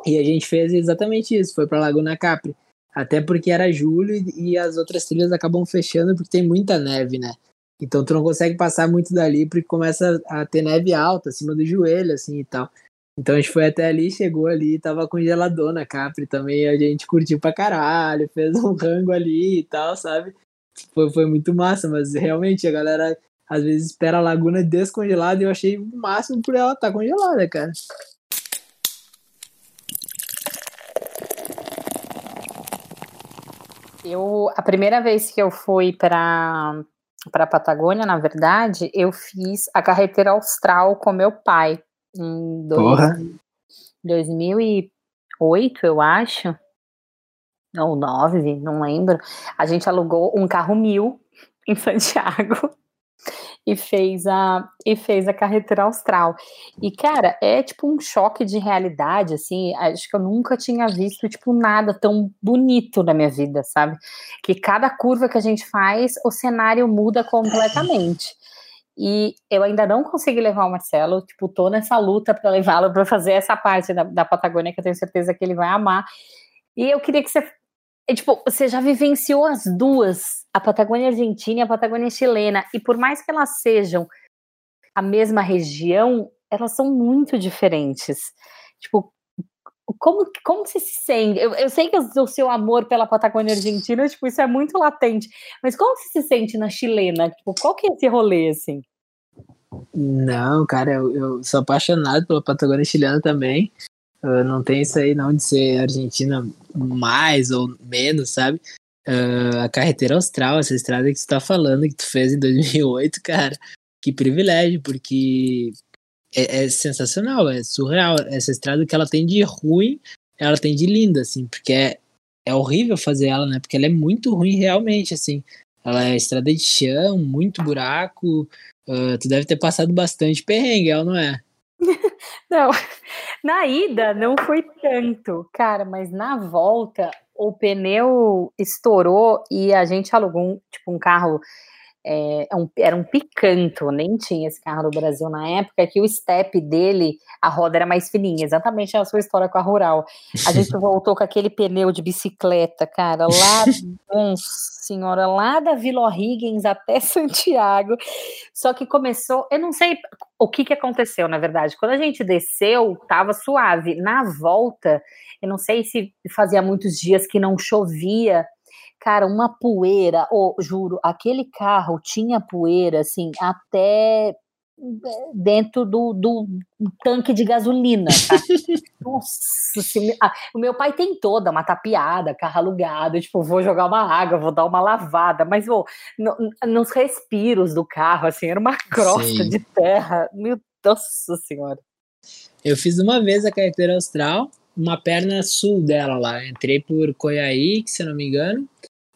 E a gente fez exatamente isso, foi para Laguna Capri. Até porque era julho e, as outras trilhas acabam fechando porque tem muita neve, né? Então tu não consegue passar muito dali porque começa a ter neve alta, acima do joelho, assim e tal. Então a gente foi até ali, chegou ali, tava congeladona Capri também, a gente curtiu pra caralho, fez um rango ali e tal, sabe? Foi, foi muito massa, mas realmente a galera às vezes espera a laguna descongelada e eu achei o máximo por ela estar tá congelada, cara. Eu, a primeira vez que eu fui para para Patagônia, na verdade, eu fiz a carreteira austral com meu pai em dois, 2008, eu acho, ou 9, não lembro. A gente alugou um carro mil em Santiago e fez a e fez a carretera austral. E cara, é tipo um choque de realidade assim, acho que eu nunca tinha visto tipo nada tão bonito na minha vida, sabe? Que cada curva que a gente faz, o cenário muda completamente. E eu ainda não consegui levar o Marcelo, tipo, tô nessa luta para levá-lo para fazer essa parte da, da Patagônia que eu tenho certeza que ele vai amar. E eu queria que você, é, tipo, você já vivenciou as duas, a Patagônia Argentina e a Patagônia chilena, e por mais que elas sejam a mesma região, elas são muito diferentes. Tipo, como, como você se sente? Eu, eu sei que o seu amor pela Patagônia Argentina, tipo, isso é muito latente, mas como você se sente na chilena? Tipo, qual que é esse rolê, assim? Não, cara, eu, eu sou apaixonado pela Patagônia chilena também. Uh, não tem isso aí não de ser Argentina mais ou menos, sabe? Uh, a carreteira austral, essa estrada que tu tá falando, que tu fez em 2008, cara, que privilégio, porque é, é, sensacional, é surreal. Essa estrada que ela tem de ruim, ela tem de linda, assim, porque é, é horrível fazer ela, né? Porque ela é muito ruim realmente, assim. Ela é estrada de chão, muito buraco. Uh, tu deve ter passado bastante perrengue, ela não é? Não, na ida não foi tanto, cara, mas na volta o pneu estourou e a gente alugou um, tipo, um carro é, é, era um picanto, nem tinha esse carro no Brasil na época, que o step dele, a roda era mais fininha, exatamente a sua história com a Rural. A gente voltou com aquele pneu de bicicleta, cara, lá, nossa senhora, lá da Vila O'Higgins até Santiago, só que começou, eu não sei o que que aconteceu, na verdade, quando a gente desceu, tava suave, na volta, eu não sei se fazia muitos dias que não chovia, Cara, uma poeira, oh, juro, aquele carro tinha poeira, assim, até eh, dentro do, do tanque de gasolina, tá? Nossa, assim, ah, o meu pai tentou dar uma tapeada, carro alugado, tipo, vou jogar uma água, vou dar uma lavada, mas oh, no, nos respiros do carro, assim, era uma crosta Sim. de terra, meu Nossa Senhora. Eu fiz uma vez a carteira austral, uma perna sul dela lá, entrei por Coiaí, se não me engano,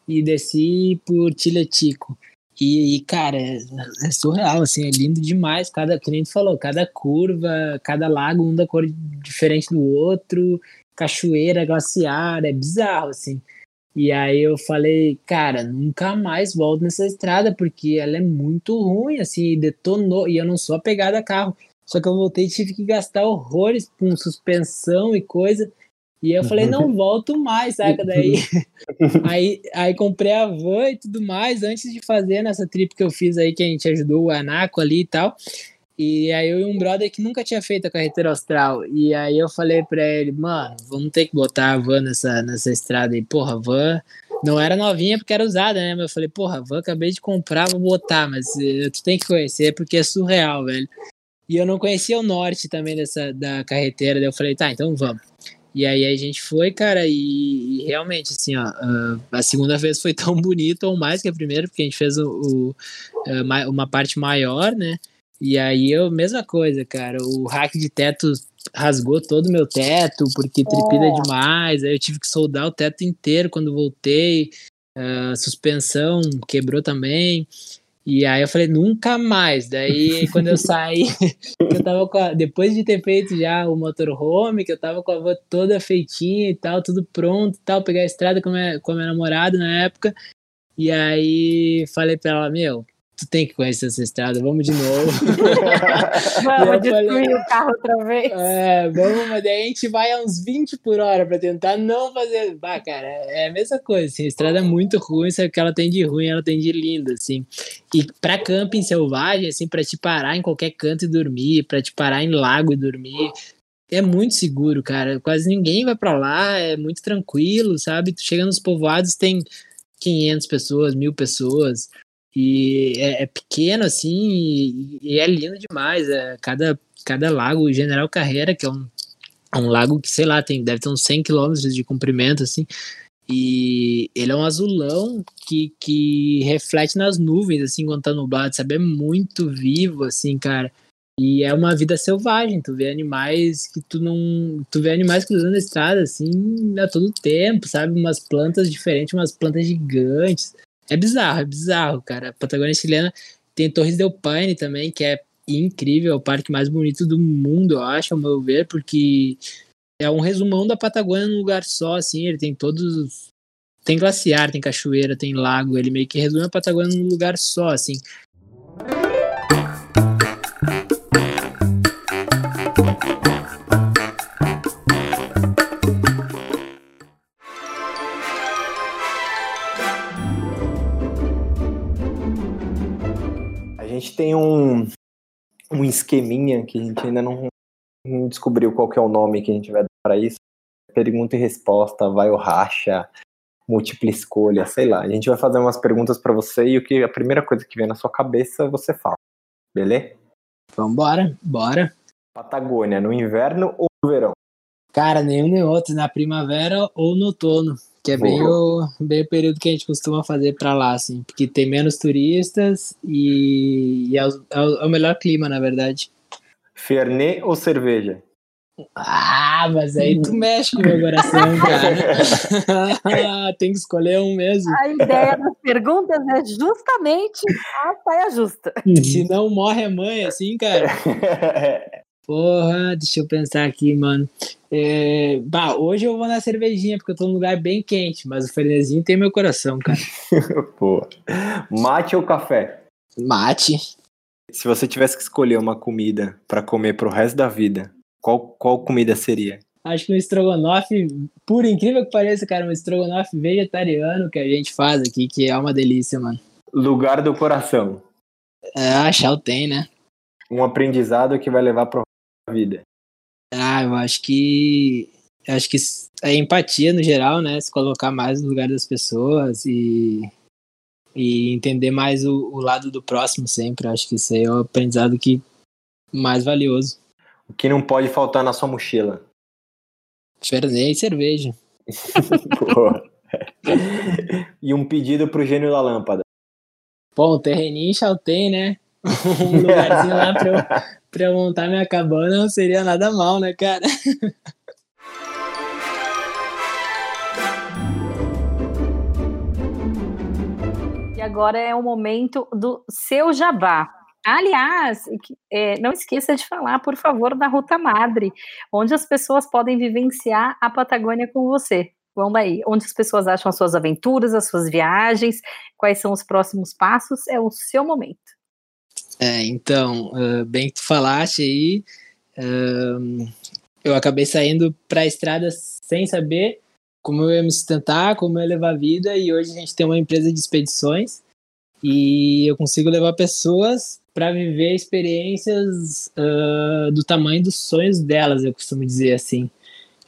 e desci por Tiletico. E, cara, é, surreal, assim, é lindo demais. Cada, que nem tu falou, cada curva, cada lago, um da cor diferente do outro, cachoeira, glaciar, é bizarro, assim. E aí eu falei, cara, nunca mais volto nessa estrada, porque ela é muito ruim, assim, detonou, e eu não sou apegado a carro. Só que eu voltei e tive que gastar horrores com suspensão e coisa. E eu falei, não volto mais, saca? Daí aí, aí comprei a van e tudo mais, antes de fazer nessa trip que eu fiz aí, que a gente ajudou o Anaco ali e tal. E aí eu e um brother que nunca tinha feito a carreteira austral. E aí eu falei pra ele, mano, vamos ter que botar a van nessa, nessa estrada aí. Porra, a van não era novinha porque era usada, né? Mas eu falei, porra, a van acabei de comprar, vou botar, mas uh, tu tem que conhecer porque é surreal, velho. E eu não conhecia o norte também dessa da carreteira, daí eu falei, tá, então vamos. E aí a gente foi, cara, e, e realmente, assim, ó, uh, a segunda vez foi tão bonito ou mais que a primeira, porque a gente fez o, o uh, uma parte maior, né? E aí eu, mesma coisa, cara, o hack de teto rasgou todo o meu teto, porque tripida oh. demais, aí eu tive que soldar o teto inteiro quando voltei, uh, suspensão quebrou também, e aí eu falei, nunca mais. Daí quando eu saí, eu tava a, depois de ter feito já o motorhome, que eu tava com a van toda feitinha e tal, tudo pronto e tal, pegar a estrada com a minha, com a minha namorada na época. E aí falei pra ela, meu, tu tem que conhecer essa estrada, vamos de novo. vamos destruir falei, o carro outra vez. É, vamos, mas daí a gente vai a uns 20 por hora pra tentar não fazer. Bah, cara, é a mesma coisa, assim, a estrada é muito ruim, sabe o que ela tem de ruim, ela tem de lindo, assim. E pra camping selvagem, assim, pra te parar em qualquer canto e dormir, pra te parar em lago e dormir, é muito seguro, cara. Quase ninguém vai para lá, é muito tranquilo, sabe? Tu chega nos povoados, tem 500 pessoas, mil pessoas. E é, é pequeno, assim, e, e, é lindo demais. É, cada, cada lago, General Carreira, que é um, é um lago que, sei lá, tem, deve ter uns 100 quilômetros de comprimento, assim, e ele é um azulão que, que reflete nas nuvens, assim, quando tá nublado, sabe? É muito vivo, assim, cara. E é uma vida selvagem, tu vê animais que tu não. Tu vê animais cruzando a estrada, assim, a todo tempo, sabe? Umas plantas diferentes, umas plantas gigantes. É bizarro, é bizarro, cara. A Patagônia chilena tem Torres del Paine também, que é incrível, é o parque mais bonito do mundo, eu acho, ao meu ver, porque é um resumão da Patagônia num lugar só, assim, ele tem todos. Tem glaciar, tem cachoeira, tem lago, ele meio que resume a Patagônia num lugar só, assim. Gente tem um, um esqueminha que a gente ainda não, não descobriu qual que é o nome que a gente vai dar para isso. Pergunta e resposta, vai o racha, múltipla escolha, sei lá. A gente vai fazer umas perguntas para você e o que a primeira coisa que vem na sua cabeça você fala. Beleza? Vambora, bora. Patagônia, no inverno ou no verão? Cara, nenhum nem outro, na primavera ou no outono. Que é bem o, bem o período que a gente costuma fazer para lá, assim, porque tem menos turistas e, e é, o, é, o, melhor clima, na verdade. Fernet ou cerveja? Ah, mas aí tu mexe com o meu coração, cara. tem que escolher um mesmo. A ideia das perguntas é justamente a saia justa. Se não morre a mãe, assim, cara. Porra, deixa eu pensar aqui, mano. É, bah, hoje eu vou na cervejinha, porque eu tô num lugar bem quente, mas o frenezinho tem meu coração, cara. Pô. Mate ou café? Mate. Se você tivesse que escolher uma comida para comer pro resto da vida, qual, qual comida seria? Acho que um estrogonofe, por incrível que pareça, cara, um estrogonofe vegetariano que a gente faz aqui, que é uma delícia, mano. Lugar do coração. É, a tem, né? Um aprendizado que vai levar pro vida? Ah, eu acho que acho que a empatia no geral, né? Se colocar mais no lugar das pessoas e, e entender mais o, o lado do próximo sempre. Acho que isso aí é o aprendizado que mais valioso. O que não pode faltar na sua mochila? Fernet e cerveja. e um pedido pro gênio da lâmpada. Bom, um terreninho em né? um lugarzinho lá pra eu, pra montar minha cabana não seria nada mal, né, cara? E agora é o momento do seu jabá. Aliás, é, não esqueça de falar, por favor, da Ruta Madre, onde as pessoas podem vivenciar a Patagônia com você. Vamos aí, onde as pessoas acham as suas aventuras, as suas viagens, quais são os próximos passos, é o seu momento. É, então, uh, bem que tu falaste aí, uh, eu acabei saindo para a estrada sem saber como eu ia me sustentar, como eu ia levar a vida, e hoje a gente tem uma empresa de expedições e eu consigo levar pessoas para viver experiências uh, do tamanho dos sonhos delas, eu costumo dizer assim.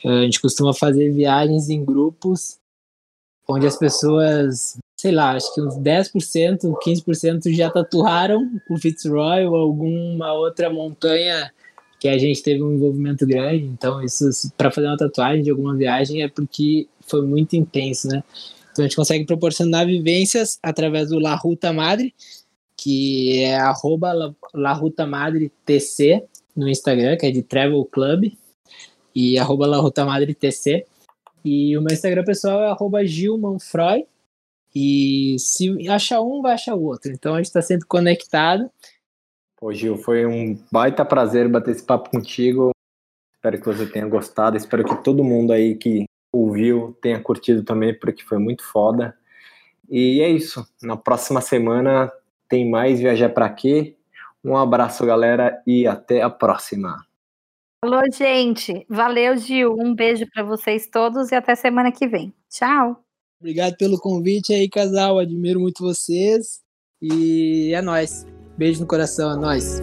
A gente costuma fazer viagens em grupos onde as pessoas, sei lá, acho que uns 10%, 15% já tatuaram o Fitzroy ou alguma outra montanha que a gente teve um envolvimento grande. Então, isso para fazer uma tatuagem de alguma viagem é porque foi muito intenso, né? Então, a gente consegue proporcionar vivências através do La Ruta Madre, que é arroba La Ruta Madre TC no Instagram, que é de Travel Club, e arroba La Ruta Madre TC. E o meu Instagram pessoal é arroba Gilmanfroy. E se achar um, vai achar o outro. Então a gente está sempre conectado. Pô, Gil, foi um baita prazer bater esse papo contigo. Espero que você tenha gostado. Espero que todo mundo aí que ouviu tenha curtido também, porque foi muito foda. E é isso. Na próxima semana tem mais Viajar para Quê? Um abraço, galera, e até a próxima. Alô, gente. Valeu, Gil. Um beijo para vocês todos e até semana que vem. Tchau. Obrigado pelo convite aí, casal. Admiro muito vocês. E é nóis. Beijo no coração, é nóis.